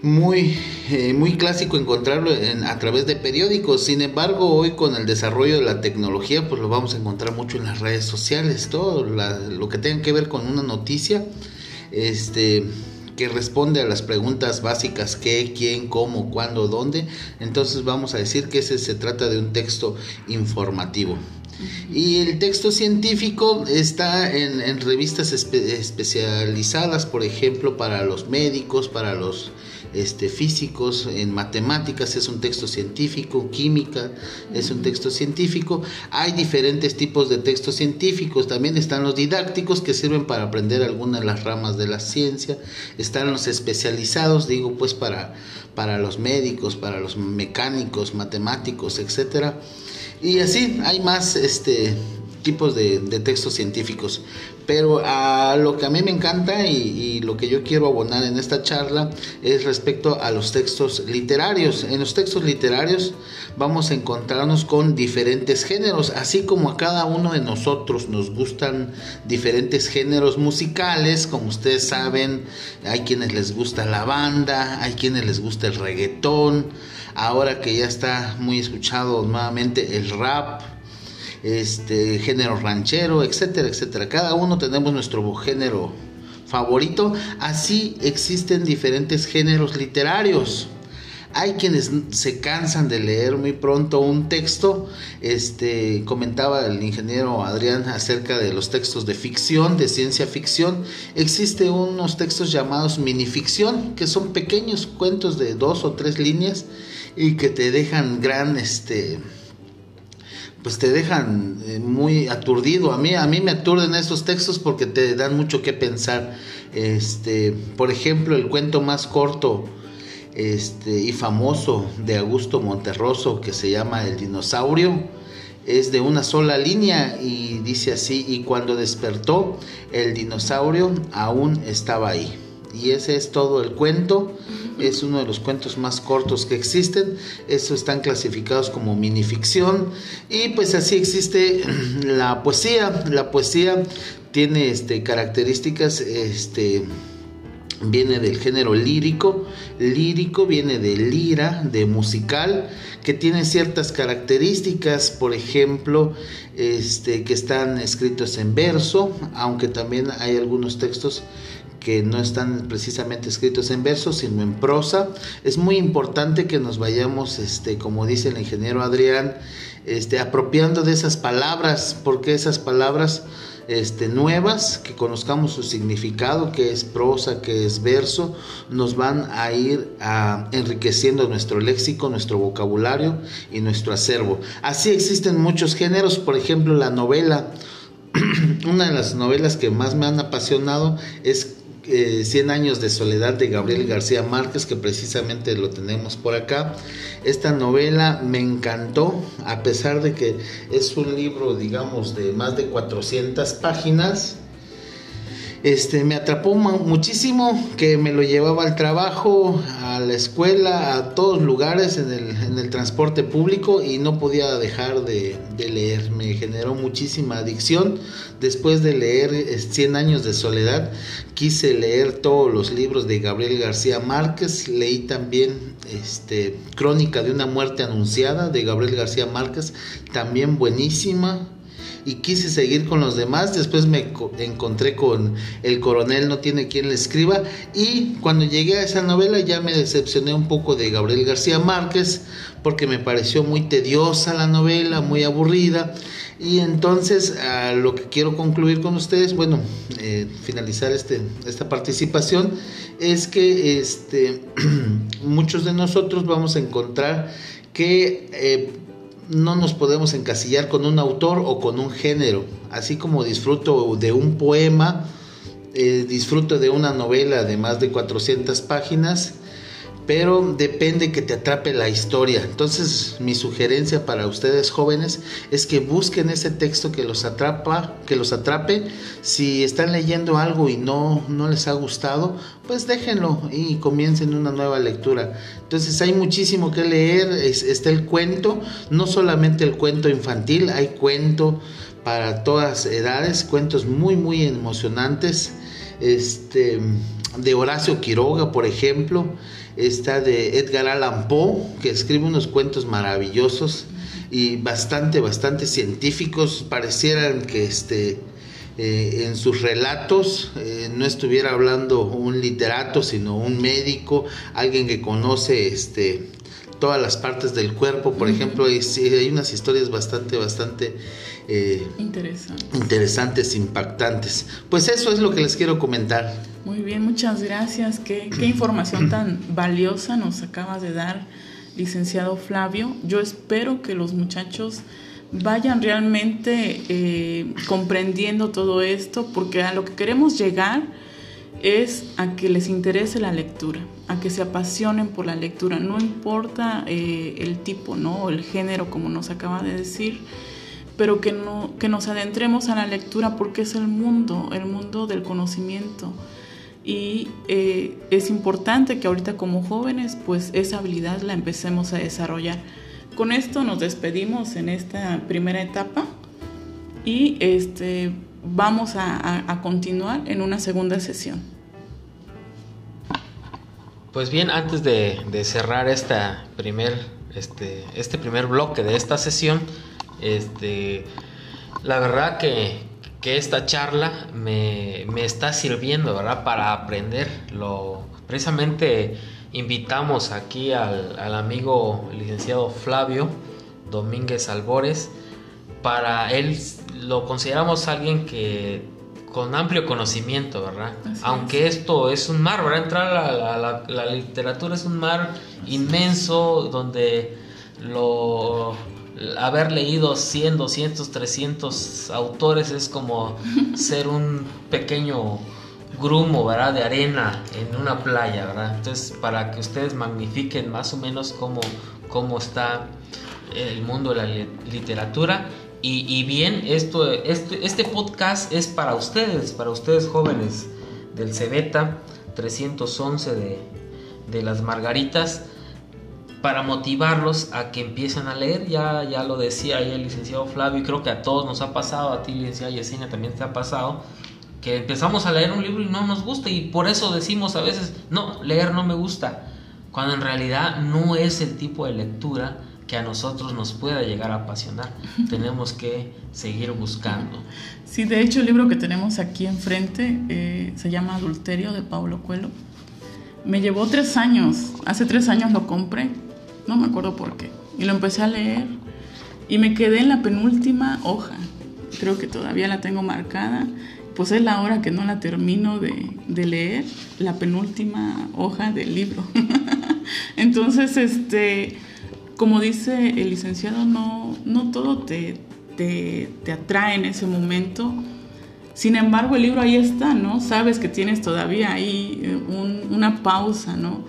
muy, eh, muy clásico encontrarlo a través de periódicos. Sin embargo, hoy con el desarrollo de la tecnología, pues lo vamos a encontrar mucho en las redes sociales. Todo lo que tenga que ver con una noticia, este que responde a las preguntas básicas qué, quién, cómo, cuándo, dónde. Entonces vamos a decir que ese se trata de un texto informativo. Y el texto científico está en, revistas especializadas, por ejemplo, para los médicos, para los este, físicos, en matemáticas es un texto científico, química es un texto científico. Hay diferentes tipos de textos científicos, también están los didácticos que sirven para aprender algunas de las ramas de la ciencia, están los especializados, digo pues para, para los médicos, para los mecánicos, matemáticos, etcétera. Y así hay más este, tipos de, textos científicos. Pero a lo que a mí me encanta y, lo que yo quiero abonar en esta charla es respecto a los textos literarios. En los textos literarios vamos a encontrarnos con diferentes géneros, así como a cada uno de nosotros nos gustan diferentes géneros musicales, como ustedes saben, hay quienes les gusta la banda, hay quienes les gusta el reggaetón, ahora que ya está muy escuchado nuevamente el rap, este género ranchero, etcétera, etcétera. Cada uno tenemos nuestro género favorito, así existen diferentes géneros literarios. Hay quienes se cansan de leer muy pronto un texto. Este comentaba el ingeniero Adrián acerca de los textos de ficción, de ciencia ficción. Existe unos textos llamados minificción, que son pequeños cuentos de dos o tres líneas y que te dejan gran este pues te dejan eh, muy aturdido. A mí, a mí me aturden estos textos porque te dan mucho que pensar. Este, por ejemplo, el cuento más corto este, y famoso de Augusto Monterroso que se llama El dinosaurio es de una sola línea y dice así, y cuando despertó el dinosaurio aún estaba ahí. Y ese es todo el cuento es uno de los cuentos más cortos que existen. Estos están clasificados como minificción. Y pues así existe [clears throat] la poesía. La poesía tiene este, características, este, viene del género lírico. Lírico viene de lira, de musical, que tiene ciertas características, por ejemplo, este, que están escritos en verso, aunque también hay algunos textos que no están precisamente escritos en verso, sino en prosa. Es muy importante que nos vayamos, este, como dice el ingeniero Adrián, este, apropiando de esas palabras, porque esas palabras este, nuevas, que conozcamos su significado, que es prosa, que es verso, nos van a ir enriqueciendo nuestro léxico, nuestro vocabulario y nuestro acervo. Así existen muchos géneros, por ejemplo la novela. [clears throat] Una de las novelas que más me han apasionado es eh, Cien años de soledad de Gabriel García Márquez, que precisamente lo tenemos por acá. Esta novela me encantó, a pesar de que es un libro, digamos, de más de 400 páginas este, me atrapó muchísimo que me lo llevaba al trabajo, a la escuela, a todos lugares en el, transporte público y no podía dejar de, leer. Me generó muchísima adicción. Después de leer Cien años de soledad, quise leer todos los libros de Gabriel García Márquez. Leí también este, Crónica de una muerte anunciada de Gabriel García Márquez, también buenísima y quise seguir con los demás. Después me encontré con El coronel no tiene quien le escriba y cuando llegué a esa novela ya me decepcioné un poco de Gabriel García Márquez porque me pareció muy tediosa la novela, muy aburrida. Y entonces a lo que quiero concluir con ustedes, bueno, eh, finalizar este, esta participación, es que este, [clears throat] muchos de nosotros vamos a encontrar que eh, no nos podemos encasillar con un autor o con un género. Así como disfruto de un poema, eh, disfruto de una novela de más de 400 páginas, pero depende que te atrape la historia. Entonces, mi sugerencia para ustedes jóvenes es que busquen ese texto que los atrapa, que los atrape. Si están leyendo algo y no, no les ha gustado, pues déjenlo y comiencen una nueva lectura. Entonces, hay muchísimo que leer. está el cuento, no solamente el cuento infantil, hay cuento para todas edades, cuentos muy, muy emocionantes. Este, de Horacio Quiroga, por ejemplo está de Edgar Allan Poe, que escribe unos cuentos maravillosos y bastante, bastante científicos. Parecieran que este, eh, en sus relatos eh, no estuviera hablando un literato, sino un médico, alguien que conoce este, todas las partes del cuerpo. Por ejemplo, hay, hay, unas historias bastante, bastante eh, interesantes, impactantes. Pues eso es lo que les quiero comentar. Muy bien, muchas gracias. Qué, qué [clears throat] información tan valiosa nos acabas de dar, licenciado Flavio. Yo espero que los muchachos vayan realmente eh, comprendiendo todo esto, porque a lo que queremos llegar es a que les interese la lectura, a que se apasionen por la lectura, no importa eh, el tipo, ¿no? O el género, como nos acaba de decir, pero que, no, que nos adentremos a la lectura porque es el mundo, el mundo del conocimiento. Y eh, es importante que ahorita como jóvenes, pues esa habilidad la empecemos a desarrollar. Con esto nos despedimos en esta primera etapa y este, vamos a, continuar en una segunda sesión. Pues bien, antes de, cerrar esta primer, este, este primer bloque de esta sesión, este, la verdad que, esta charla me, está sirviendo, ¿verdad? Para aprender. Lo, precisamente invitamos aquí al, al amigo licenciado Flavio Domínguez Albores para él lo consideramos alguien que con amplio conocimiento, ¿verdad? Aunque esto es un mar, ¿verdad? Entrar a la, literatura es un mar inmenso donde lo haber leído 100, 200, 300 autores es como [laughs] ser un pequeño grumo, ¿verdad? De arena en una playa, ¿verdad? Entonces, para que ustedes magnifiquen más o menos cómo, cómo está el mundo de la literatura y, bien, esto, este, este, podcast es para ustedes, para ustedes jóvenes del Cebeta 311 de, de las Margaritas, para motivarlos a que empiecen a leer. Ya, ya lo decía el licenciado Flavio, y creo que a todos nos ha pasado, a ti, licenciada Yesenia, también te ha pasado, que empezamos a leer un libro y no nos gusta, y por eso decimos a veces, no, leer no me gusta, cuando en realidad no es el tipo de lectura que a nosotros nos pueda llegar a apasionar. [laughs] Tenemos que seguir buscando. Sí, de hecho el libro que tenemos aquí enfrente eh, se llama Adulterio de Paulo Coelho. Me llevó tres años, hace tres años lo compré, no me acuerdo por qué, y lo empecé a leer y me quedé en la penúltima hoja, creo que todavía la tengo marcada, pues es la hora que no la termino de, de leer, la penúltima hoja del libro. [laughs] Entonces, este, como dice el licenciado, no, no todo te, te, te, atrae en ese momento. Sin embargo, el libro ahí está, ¿no? Sabes que tienes todavía ahí eh, un, una pausa, ¿no?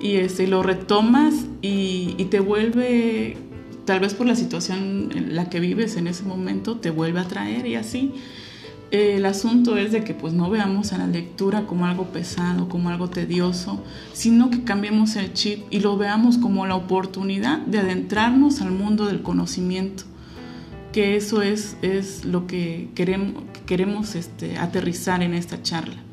Y este, lo retomas y, te vuelve, tal vez por la situación en la que vives en ese momento, te vuelve a traer y así el asunto es de que pues no veamos a la lectura como algo pesado, como algo tedioso, sino que cambiemos el chip y lo veamos como la oportunidad de adentrarnos al mundo del conocimiento, que eso es, es lo que queremos, queremos este, aterrizar en esta charla.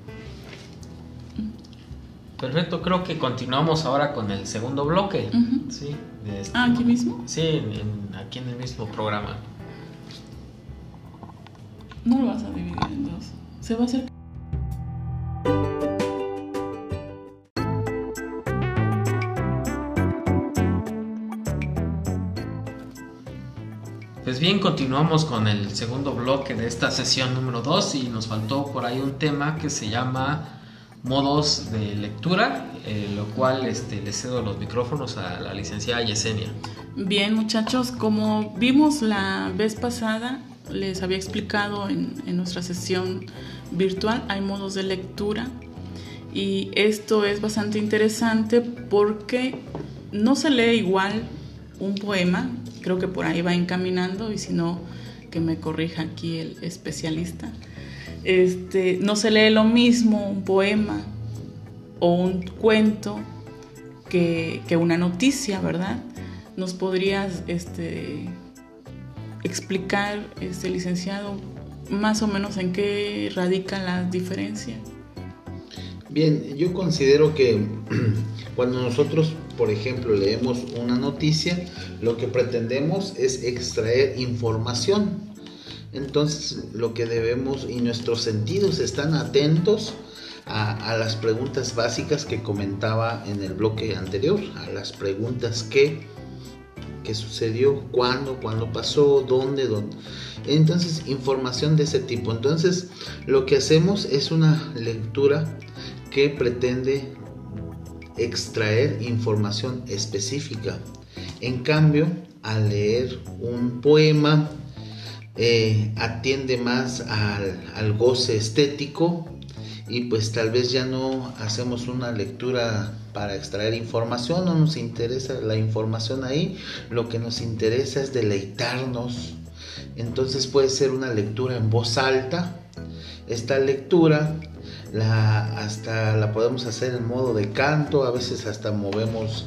Perfecto, creo que continuamos ahora con el segundo bloque. Uh -huh. ¿sí? Este, ah, aquí mismo. Sí, en, en, aquí en el mismo programa. No lo vas a dividir en dos. Se va a hacer. Pues bien, continuamos con el segundo bloque de esta sesión número 2 y nos faltó por ahí un tema que se llama modos de lectura, eh, lo cual este, le cedo los micrófonos a la licenciada Yesenia. Bien, muchachos, como vimos la vez pasada, les había explicado en, en, nuestra sesión virtual, hay modos de lectura y esto es bastante interesante porque no se lee igual un poema, creo que por ahí va encaminando y si no, que me corrija aquí el especialista. Este, no se lee lo mismo un poema o un cuento que, una noticia, ¿verdad? Nos podrías este, explicar, este licenciado, más o menos en qué radican las diferencias? Bien, yo considero que [clears throat] cuando nosotros, por ejemplo, leemos una noticia, lo que pretendemos es extraer información. Entonces, lo que debemos y nuestros sentidos están atentos a, las preguntas básicas que comentaba en el bloque anterior, a las preguntas que, qué sucedió, cuándo, cuándo pasó, dónde, dónde. Entonces, información de ese tipo. Entonces, lo que hacemos es una lectura que pretende extraer información específica. En cambio, al leer un poema, eh, atiende más al, al goce estético y pues tal vez ya no hacemos una lectura para extraer información, no nos interesa la información ahí, lo que nos interesa es deleitarnos. Entonces puede ser una lectura en voz alta. Esta lectura la, hasta la podemos hacer en modo de canto, a veces hasta movemos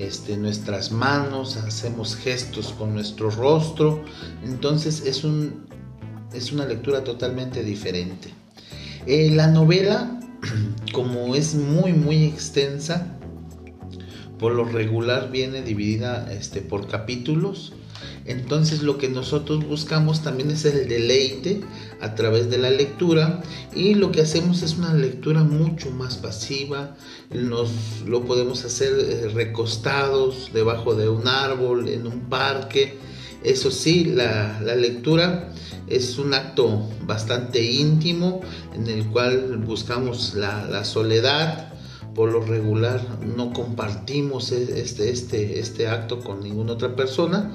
este, nuestras manos, hacemos gestos con nuestro rostro. Entonces es, un, es una lectura totalmente diferente. Eh, la novela, [clears throat] como es muy muy extensa, por lo regular viene dividida este, por capítulos. Entonces lo que nosotros buscamos también es el deleite a través de la lectura y lo que hacemos es una lectura mucho más pasiva. Nos lo podemos hacer eh, recostados debajo de un árbol, en un parque. Eso sí, la, la lectura es un acto bastante íntimo en el cual buscamos la, soledad. Por lo regular no compartimos este, este, este acto con ninguna otra persona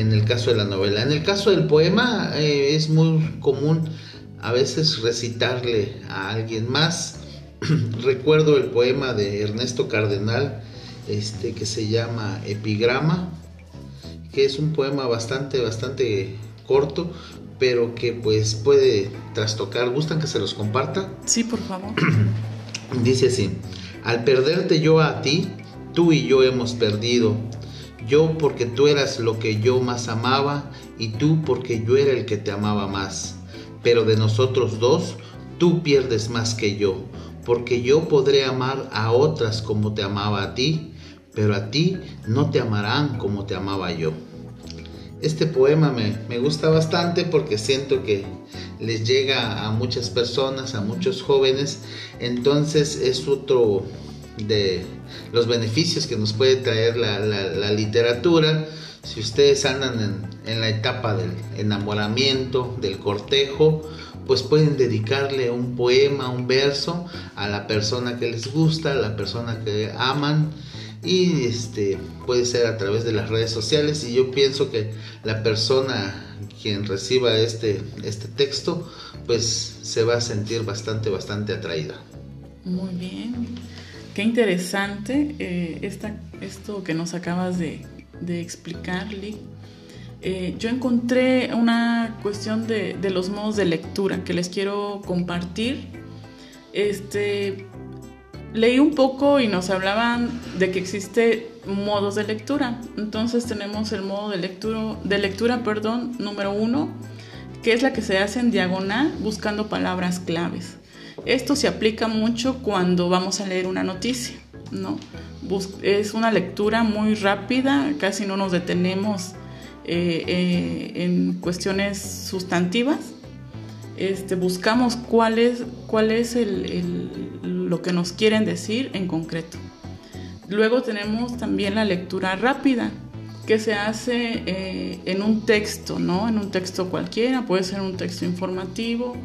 en el caso de la novela. En el caso del poema eh, es muy común a veces recitarle a alguien más. [clears throat] Recuerdo el poema de Ernesto Cardenal este, que se llama Epigrama, que es un poema bastante, bastante corto, pero que pues puede trastocar. ¿Gustan que se los comparta? Sí, por favor. [clears throat] Dice así, al perderte yo a ti, tú y yo hemos perdido. Yo porque tú eras lo que yo más amaba y tú porque yo era el que te amaba más. Pero de nosotros dos, tú pierdes más que yo, porque yo podré amar a otras como te amaba a ti, pero a ti no te amarán como te amaba yo. Este poema me, me gusta bastante porque siento que les llega a muchas personas, a muchos jóvenes, entonces es otro de los beneficios que nos puede traer la, literatura. Si ustedes andan en, la etapa del enamoramiento, del cortejo, pues pueden dedicarle un poema, un verso a la persona que les gusta, a la persona que aman y este puede ser a través de las redes sociales y yo pienso que la persona quien reciba este, este texto pues se va a sentir bastante bastante atraída. Muy bien. Qué interesante eh, esto que nos acabas de, explicar, Lee. Eh, yo encontré una cuestión de, los modos de lectura que les quiero compartir. Este, leí un poco y nos hablaban de que existe modos de lectura. Entonces tenemos el modo de lectura, de lectura perdón, número uno, que es la que se hace en diagonal buscando palabras claves. Esto se aplica mucho cuando vamos a leer una noticia, ¿no? es una lectura muy rápida, casi no nos detenemos eh, eh, en cuestiones sustantivas. Este, buscamos cuál es, cuál es lo que nos quieren decir en concreto. Luego tenemos también la lectura rápida, que se hace eh, en un texto, ¿no? En un texto cualquiera, puede ser un texto informativo,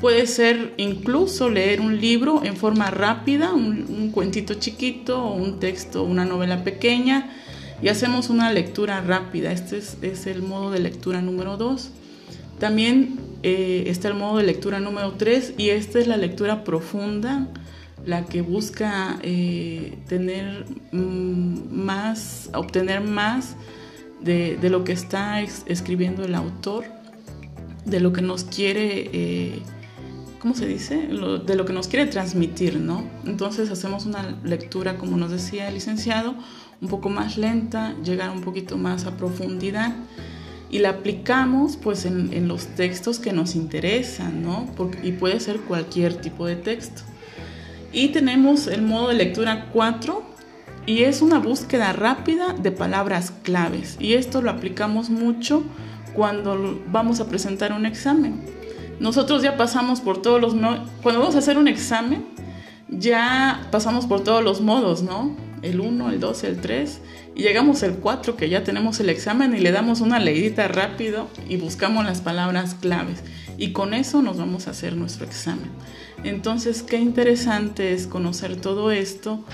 Puede ser incluso leer un libro en forma rápida, un, cuentito chiquito un texto, una novela pequeña y hacemos una lectura rápida. Este es, el modo de lectura número 2. También eh, está el modo de lectura número 3 y esta es la lectura profunda, la que busca eh, tener mm, más, obtener más de, lo que está escribiendo el autor, de lo que nos quiere eh, ¿cómo se dice? de lo que nos quiere transmitir, ¿no? Entonces hacemos una lectura, como nos decía el licenciado, un poco más lenta, llegar un poquito más a profundidad y la aplicamos pues en, los textos que nos interesan, ¿no? y puede ser cualquier tipo de texto. Y tenemos el modo de lectura 4 y es una búsqueda rápida de palabras claves y esto lo aplicamos mucho cuando vamos a presentar un examen nosotros ya pasamos por todos los... Cuando vamos a hacer un examen, ya pasamos por todos los modos, ¿no? El 1, el 2, el 3, y llegamos al 4, que ya tenemos el examen, y le damos una leidita rápido y buscamos las palabras claves. Y con eso nos vamos a hacer nuestro examen. Entonces, qué interesante es conocer todo esto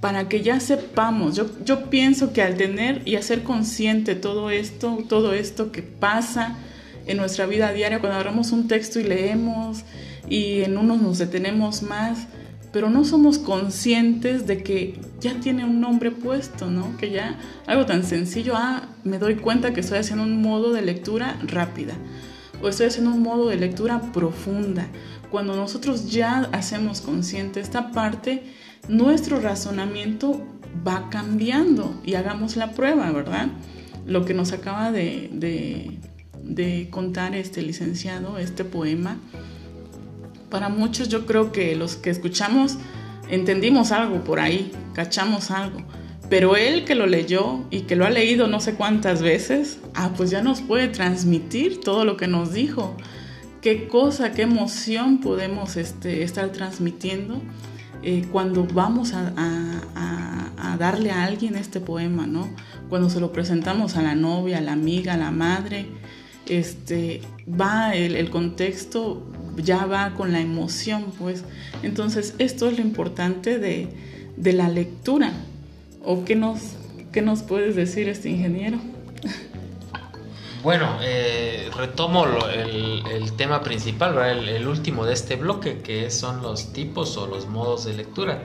para que ya sepamos. Yo, yo pienso que al tener y hacer consciente todo esto, todo esto que pasa, en nuestra vida diaria cuando agarramos un texto y leemos y en unos nos detenemos más, pero no somos conscientes de que ya tiene un nombre puesto, ¿no? Que ya algo tan sencillo, ah, me doy cuenta que estoy haciendo un modo de lectura rápida o estoy haciendo un modo de lectura profunda. Cuando nosotros ya hacemos consciente esta parte, nuestro razonamiento va cambiando y hagamos la prueba, ¿verdad? Lo que nos acaba de, de de contar este licenciado, este poema. Para muchos yo creo que los que escuchamos entendimos algo por ahí, cachamos algo. Pero él que lo leyó y que lo ha leído no sé cuántas veces, ah, pues ya nos puede transmitir todo lo que nos dijo. Qué cosa, qué emoción podemos este, estar transmitiendo eh, cuando vamos a, a, darle a alguien este poema, ¿no? Cuando se lo presentamos a la novia, a la amiga, a la madre, este, va el, contexto, ya va con la emoción, pues. Entonces, esto es lo importante de, la lectura. ¿O qué nos, qué nos puedes decir este ingeniero? Bueno, eh, retomo el, tema principal, el, último de este bloque, que son los tipos o los modos de lectura.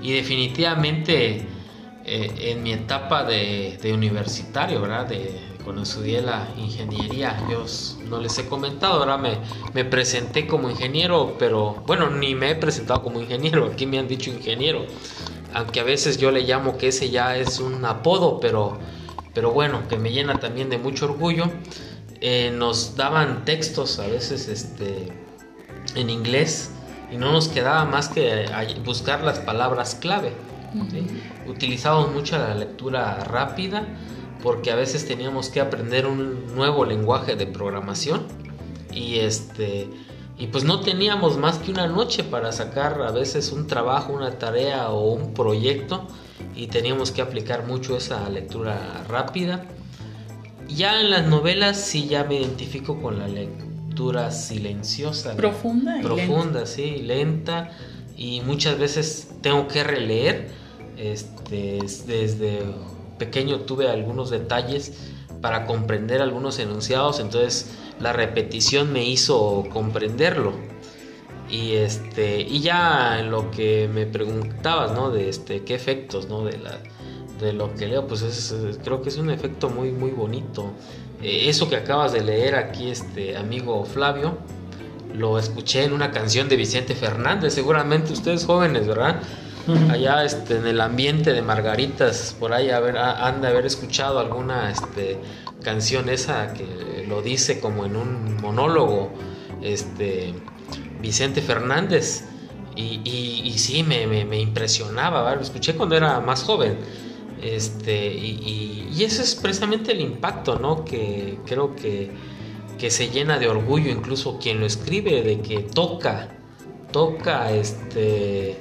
Y definitivamente eh, en mi etapa de, de universitario, ¿verdad? Cuando estudié la ingeniería, yo no les he comentado, ahora me, me presenté como ingeniero, pero bueno, ni me he presentado como ingeniero, aquí me han dicho ingeniero, aunque a veces yo le llamo que ese ya es un apodo, pero, pero bueno, que me llena también de mucho orgullo. Eh, nos daban textos a veces este, en inglés y no nos quedaba más que buscar las palabras clave. Utilizamos mucho la lectura rápida porque a veces teníamos que aprender un nuevo lenguaje de programación y este y pues no teníamos más que una noche para sacar a veces un trabajo, una tarea o un proyecto y teníamos que aplicar mucho esa lectura rápida. Ya en las novelas sí ya me identifico con la lectura silenciosa. Profunda. profunda, sí, lenta y muchas veces tengo que releer. Este, desde pequeño tuve algunos detalles para comprender algunos enunciados, entonces la repetición me hizo comprenderlo. Y este y ya en lo que me preguntabas, ¿no? De este qué efectos, ¿no? De la de lo que leo, pues creo que es un efecto muy muy bonito. Eh, eso que acabas de leer aquí este amigo Flavio lo escuché en una canción de Vicente Fernández, seguramente ustedes jóvenes, ¿verdad? Allá este, en el ambiente de Margaritas, por ahí haber, han de haber escuchado alguna este, canción esa que lo dice como en un monólogo, este, Vicente Fernández. Y, y, sí, me, me, impresionaba, lo escuché cuando era más joven. Este, y, y, ese es precisamente el impacto, ¿no? Que creo que, que se llena de orgullo, incluso quien lo escribe, de que toca, toca este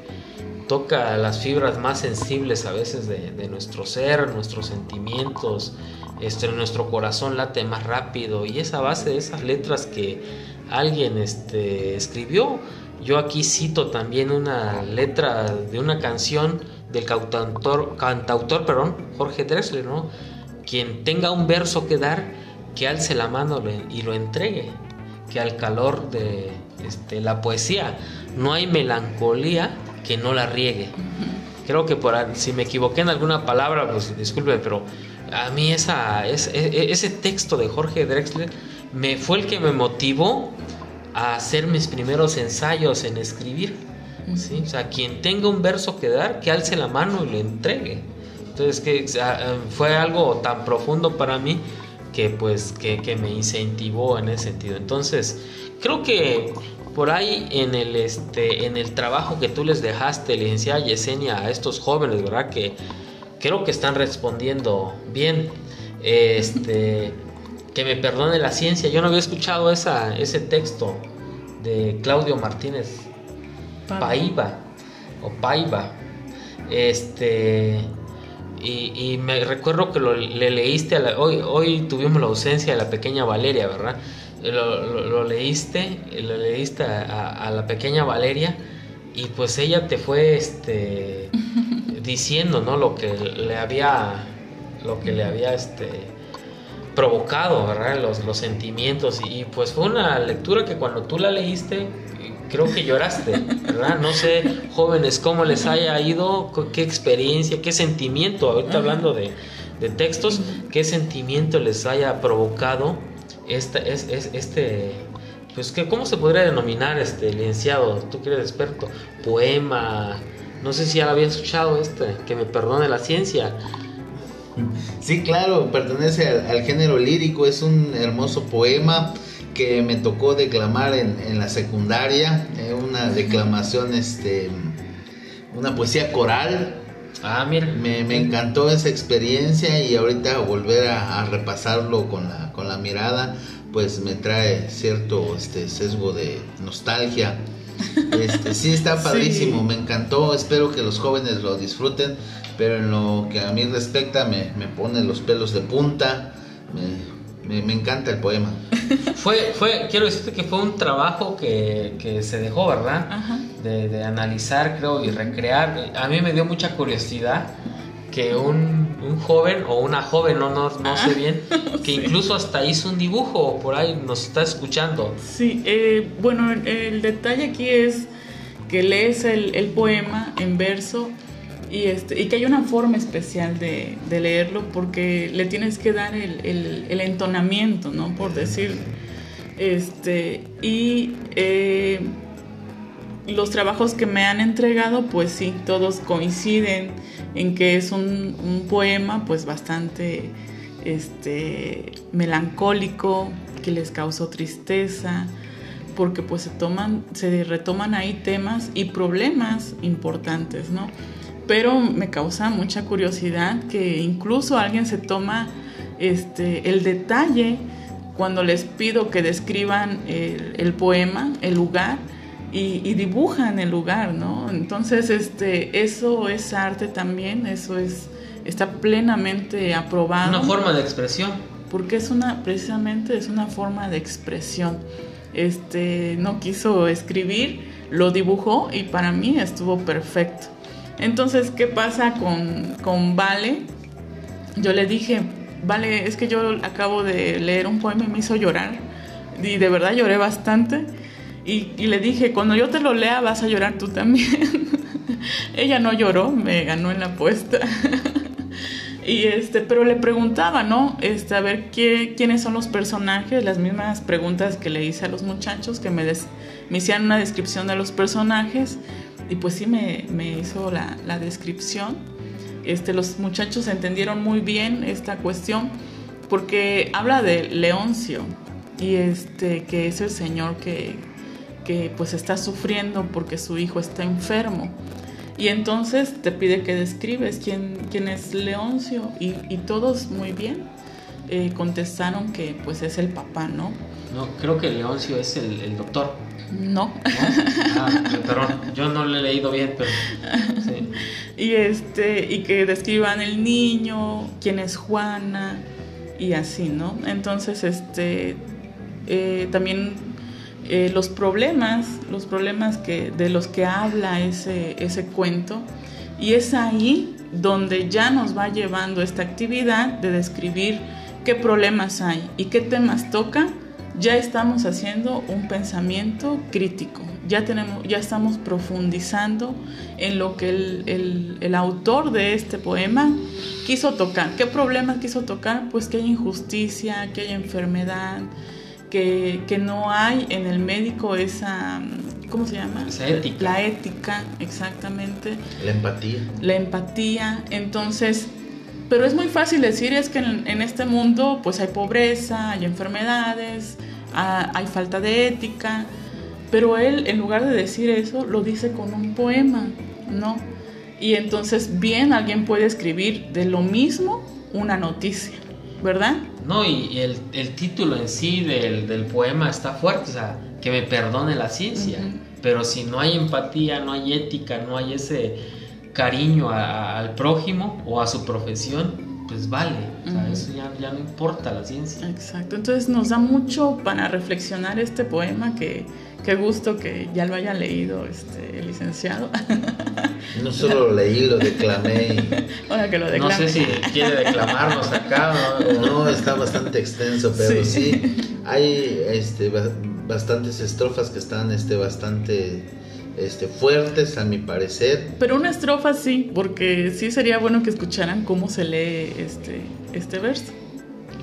toca las fibras más sensibles a veces de, nuestro ser, nuestros sentimientos, este, nuestro corazón late más rápido y esa base de esas letras que alguien este, escribió. Yo aquí cito también una letra de una canción del cantautor, cantautor perdón, Jorge Drexler, ¿no? Quien tenga un verso que dar, que alce la mano y lo entregue, que al calor de este, la poesía no hay melancolía que no la riegue. Creo que por si me equivoqué en alguna palabra, pues disculpe, pero a mí esa, e, e, ese texto de Jorge Drexler me fue el que me motivó a hacer mis primeros ensayos en escribir. ¿sí? O sea, quien tenga un verso que dar, que alce la mano y lo entregue. Entonces, que fue algo tan profundo para mí que pues que, que me incentivó en ese sentido. Entonces, creo que por ahí en el, este, en el trabajo que tú les dejaste, licenciada Yesenia, a estos jóvenes, ¿verdad? Que creo que están respondiendo bien. Este, [laughs] que me perdone la ciencia, yo no había escuchado esa, ese texto de Claudio Martínez Paiva o Paiva. Este, y, me recuerdo que lo, le leíste, hoy, hoy tuvimos la ausencia de la pequeña Valeria, ¿verdad? Lo, leíste, lo leíste a, la pequeña Valeria y pues ella te fue este [laughs] diciendo, ¿no? Lo que le había, lo que le había este provocado, ¿verdad? Los, los sentimientos y pues fue una lectura que cuando tú la leíste creo que lloraste, ¿verdad? No sé, jóvenes, cómo les haya ido, qué experiencia, qué sentimiento, ahorita hablando de, de textos, qué sentimiento les haya provocado este, es, este, pues que, ¿cómo se podría denominar este licenciado? Tú que eres experto, poema, no sé si ya lo había escuchado este, que me perdone la ciencia. Sí, claro, pertenece al, género lírico, es un hermoso poema que me tocó declamar en, la secundaria, eh, una declamación, este, una poesía coral. Ah, mira. Me, encantó esa experiencia y ahorita volver a, a repasarlo con la, con la mirada, pues me trae cierto este sesgo de nostalgia. Este, sí está [laughs] padrísimo, me encantó, espero que los jóvenes lo disfruten, pero en lo que a mí respecta me, me pone los pelos de punta, me, me, encanta el poema. [laughs] Fue, fue, quiero decirte que fue un trabajo que, que se dejó, ¿verdad? De, de, analizar, creo, y recrear. A mí me dio mucha curiosidad que un, un, joven o una joven, no, no, no sé ah, bien, [laughs] que incluso hasta hizo un dibujo, por ahí nos está escuchando. Sí, eh, bueno, el detalle aquí es que lees el, el, poema en verso y, este, y que hay una forma especial de, de leerlo porque le tienes que dar el, el, el entonamiento, ¿no? Por decir, este, y... Eh, los trabajos que me han entregado, pues sí, todos coinciden en que es un, poema pues bastante este, melancólico, que les causó tristeza, porque pues se toman, se retoman ahí temas y problemas importantes, ¿no? Pero me causa mucha curiosidad que incluso alguien se toma este, el detalle cuando les pido que describan el, poema, el lugar, y, dibujan el lugar, ¿no? Entonces, este, eso es arte también, eso es, está plenamente aprobado. Una forma de expresión. Porque es una, precisamente es una forma de expresión. Este, no quiso escribir, lo dibujó y para mí estuvo perfecto. Entonces, ¿qué pasa con, con Vale? Yo le dije, Vale, es que yo acabo de leer un poema y me hizo llorar. Y de verdad lloré bastante. Y, le dije, cuando yo te lo lea vas a llorar tú también. [laughs] Ella no lloró, me ganó en la apuesta. [laughs] y este, pero le preguntaba, ¿no? Este, a ver qué, quiénes son los personajes, las mismas preguntas que le hice a los muchachos, que me, me hicieran una descripción de los personajes. Y pues sí me, me hizo la, la descripción. Este, los muchachos entendieron muy bien esta cuestión porque habla de Leoncio y este, que es el señor que, que pues está sufriendo porque su hijo está enfermo. Y entonces te pide que describes quién, quién es Leoncio y, todos muy bien eh, contestaron que pues es el papá, ¿no? No, creo que Leoncio es el, el doctor. No. Ah, perdón, yo no lo he leído bien, pero sí. [laughs] Y este, y que describan el niño, quién es Juana, y así, ¿no? Entonces, este, eh, también eh, los problemas, los problemas que, de los que habla ese, ese cuento, y es ahí donde ya nos va llevando esta actividad de describir qué problemas hay y qué temas toca ya estamos haciendo un pensamiento crítico, ya, tenemos, ya estamos profundizando en lo que el, el, autor de este poema quiso tocar. ¿Qué problema quiso tocar? Pues que hay injusticia, que hay enfermedad, que, que no hay en el médico esa, ¿cómo se llama? Esa ética. La ética, exactamente. La empatía. La empatía. Entonces, pero es muy fácil decir es que en, en, este mundo pues hay pobreza, hay enfermedades, hay falta de ética, pero él en lugar de decir eso lo dice con un poema, ¿no? Y entonces bien alguien puede escribir de lo mismo una noticia, ¿verdad? No, y el, el título en sí del, del, poema está fuerte, o sea, que me perdone la ciencia, uh -huh. pero si no hay empatía, no hay ética, no hay ese cariño a, al prójimo o a su profesión, pues vale, o sea, uh -huh. eso ya, ya, no importa la ciencia. Exacto, entonces nos da mucho para reflexionar este poema que qué gusto que ya lo haya leído este el licenciado. No solo lo leí, lo declamé. [laughs] Y... Bueno, que lo declame. No sé si quiere declamarnos acá. ¿no? no, está bastante extenso, pero sí, sí hay este, bastantes estrofas que están este, bastante este, fuertes a mi parecer. Pero una estrofa sí, porque sí sería bueno que escucharan cómo se lee este, este verso.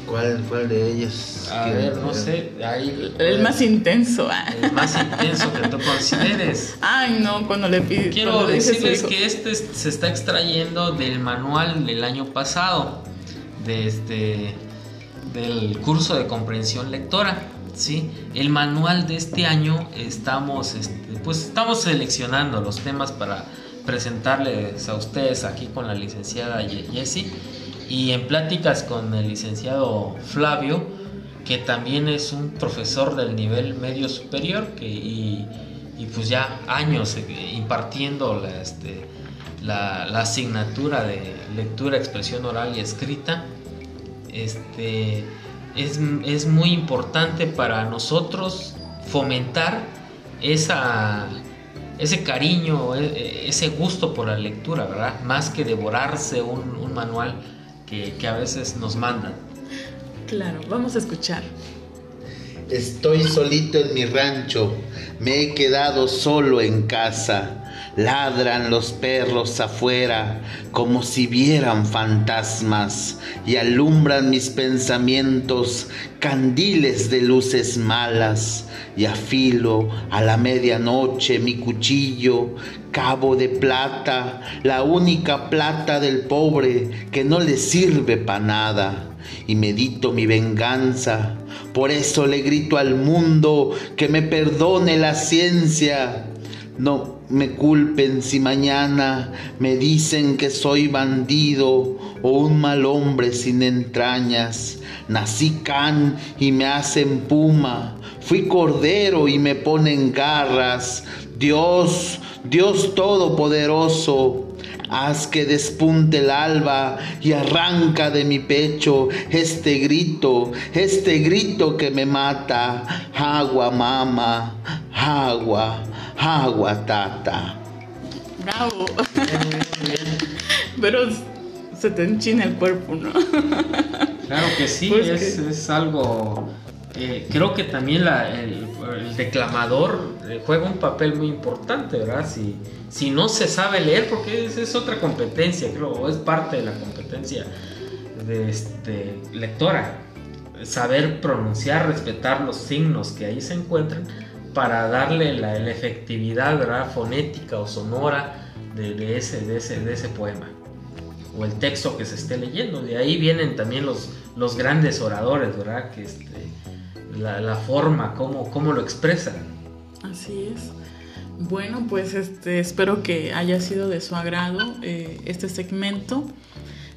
¿Cuál, ¿Cuál de? A ver, no sé. Ahí, el más intenso. Ah. El más intenso que tú consideres. [laughs] Ay, no, cuando le pides. Quiero decirles que este se está extrayendo del manual del año pasado, de este, del curso de comprensión lectora. ¿Sí? El manual de este año estamos, este, pues estamos seleccionando los temas para presentarles a ustedes aquí con la licenciada Jessie y en pláticas con el licenciado Flavio, que también es un profesor del nivel medio superior que, y, pues ya años impartiendo la, este, la, la, asignatura de lectura, expresión oral y escrita. Este, es, es muy importante para nosotros fomentar esa, ese cariño, ese gusto por la lectura, ¿verdad? Más que devorarse un, un manual que, que, a veces nos mandan. Claro, vamos a escuchar. Estoy solito en mi rancho, me he quedado solo en casa. Ladran los perros afuera como si vieran fantasmas y alumbran mis pensamientos candiles de luces malas y afilo a la medianoche mi cuchillo, cabo de plata, la única plata del pobre que no le sirve para nada y medito mi venganza. Por eso le grito al mundo que me perdone la ciencia. No, me culpen si mañana me dicen que soy bandido o un mal hombre sin entrañas. Nací can y me hacen puma, fui cordero y me ponen garras. Dios, Dios todopoderoso, haz que despunte el alba y arranca de mi pecho este grito, este grito que me mata. Agua, mama, agua agua, tata. Bravo. Pero se te enchina el cuerpo, ¿no? Claro que sí, pues es, algo... Eh, creo que también el, declamador eh, juega un papel muy importante, ¿verdad? Si, si no se sabe leer, porque es, es otra competencia, creo, o es parte de la competencia de este, lectora, saber pronunciar, respetar los signos que ahí se encuentran, para darle la, efectividad fonética o sonora de, ese, ese, ese poema o el texto que se esté leyendo. De ahí vienen también los, los grandes oradores, ¿verdad? Que este, la, forma, cómo, cómo lo expresan. Así es. Bueno, pues este, espero que haya sido de su agrado eh, este segmento.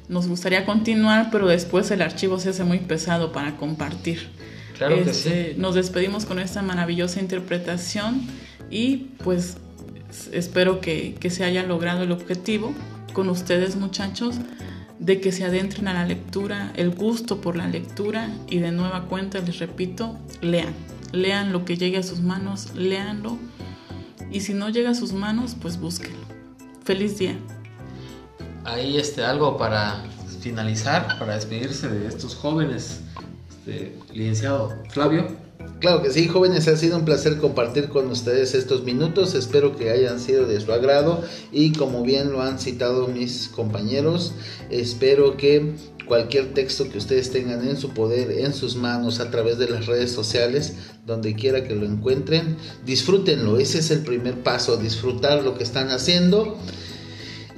Nos gustaría continuar, pero después el archivo se hace muy pesado para compartir. Claro que sí. Este, nos despedimos con esta maravillosa interpretación y pues espero que, se haya logrado el objetivo con ustedes muchachos de que se adentren a la lectura, el gusto por la lectura y de nueva cuenta les repito, lean, lean lo que llegue a sus manos, leanlo y si no llega a sus manos, pues búsquenlo. Feliz día. Ahí este algo para finalizar, para despedirse de estos jóvenes este, licenciado Flavio. Claro que sí, jóvenes, ha sido un placer compartir con ustedes estos minutos. Espero que hayan sido de su agrado y como bien lo han citado mis compañeros, espero que cualquier texto que ustedes tengan en su poder, en sus manos, a través de las redes sociales, donde quiera que lo encuentren, disfrútenlo. Ese es el primer paso, disfrutar lo que están haciendo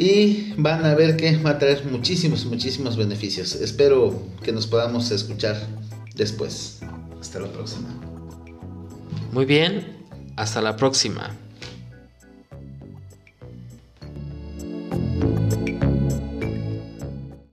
y van a ver que va a traer muchísimos, muchísimos beneficios. Espero que nos podamos escuchar después. Hasta la próxima. Muy bien, hasta la próxima.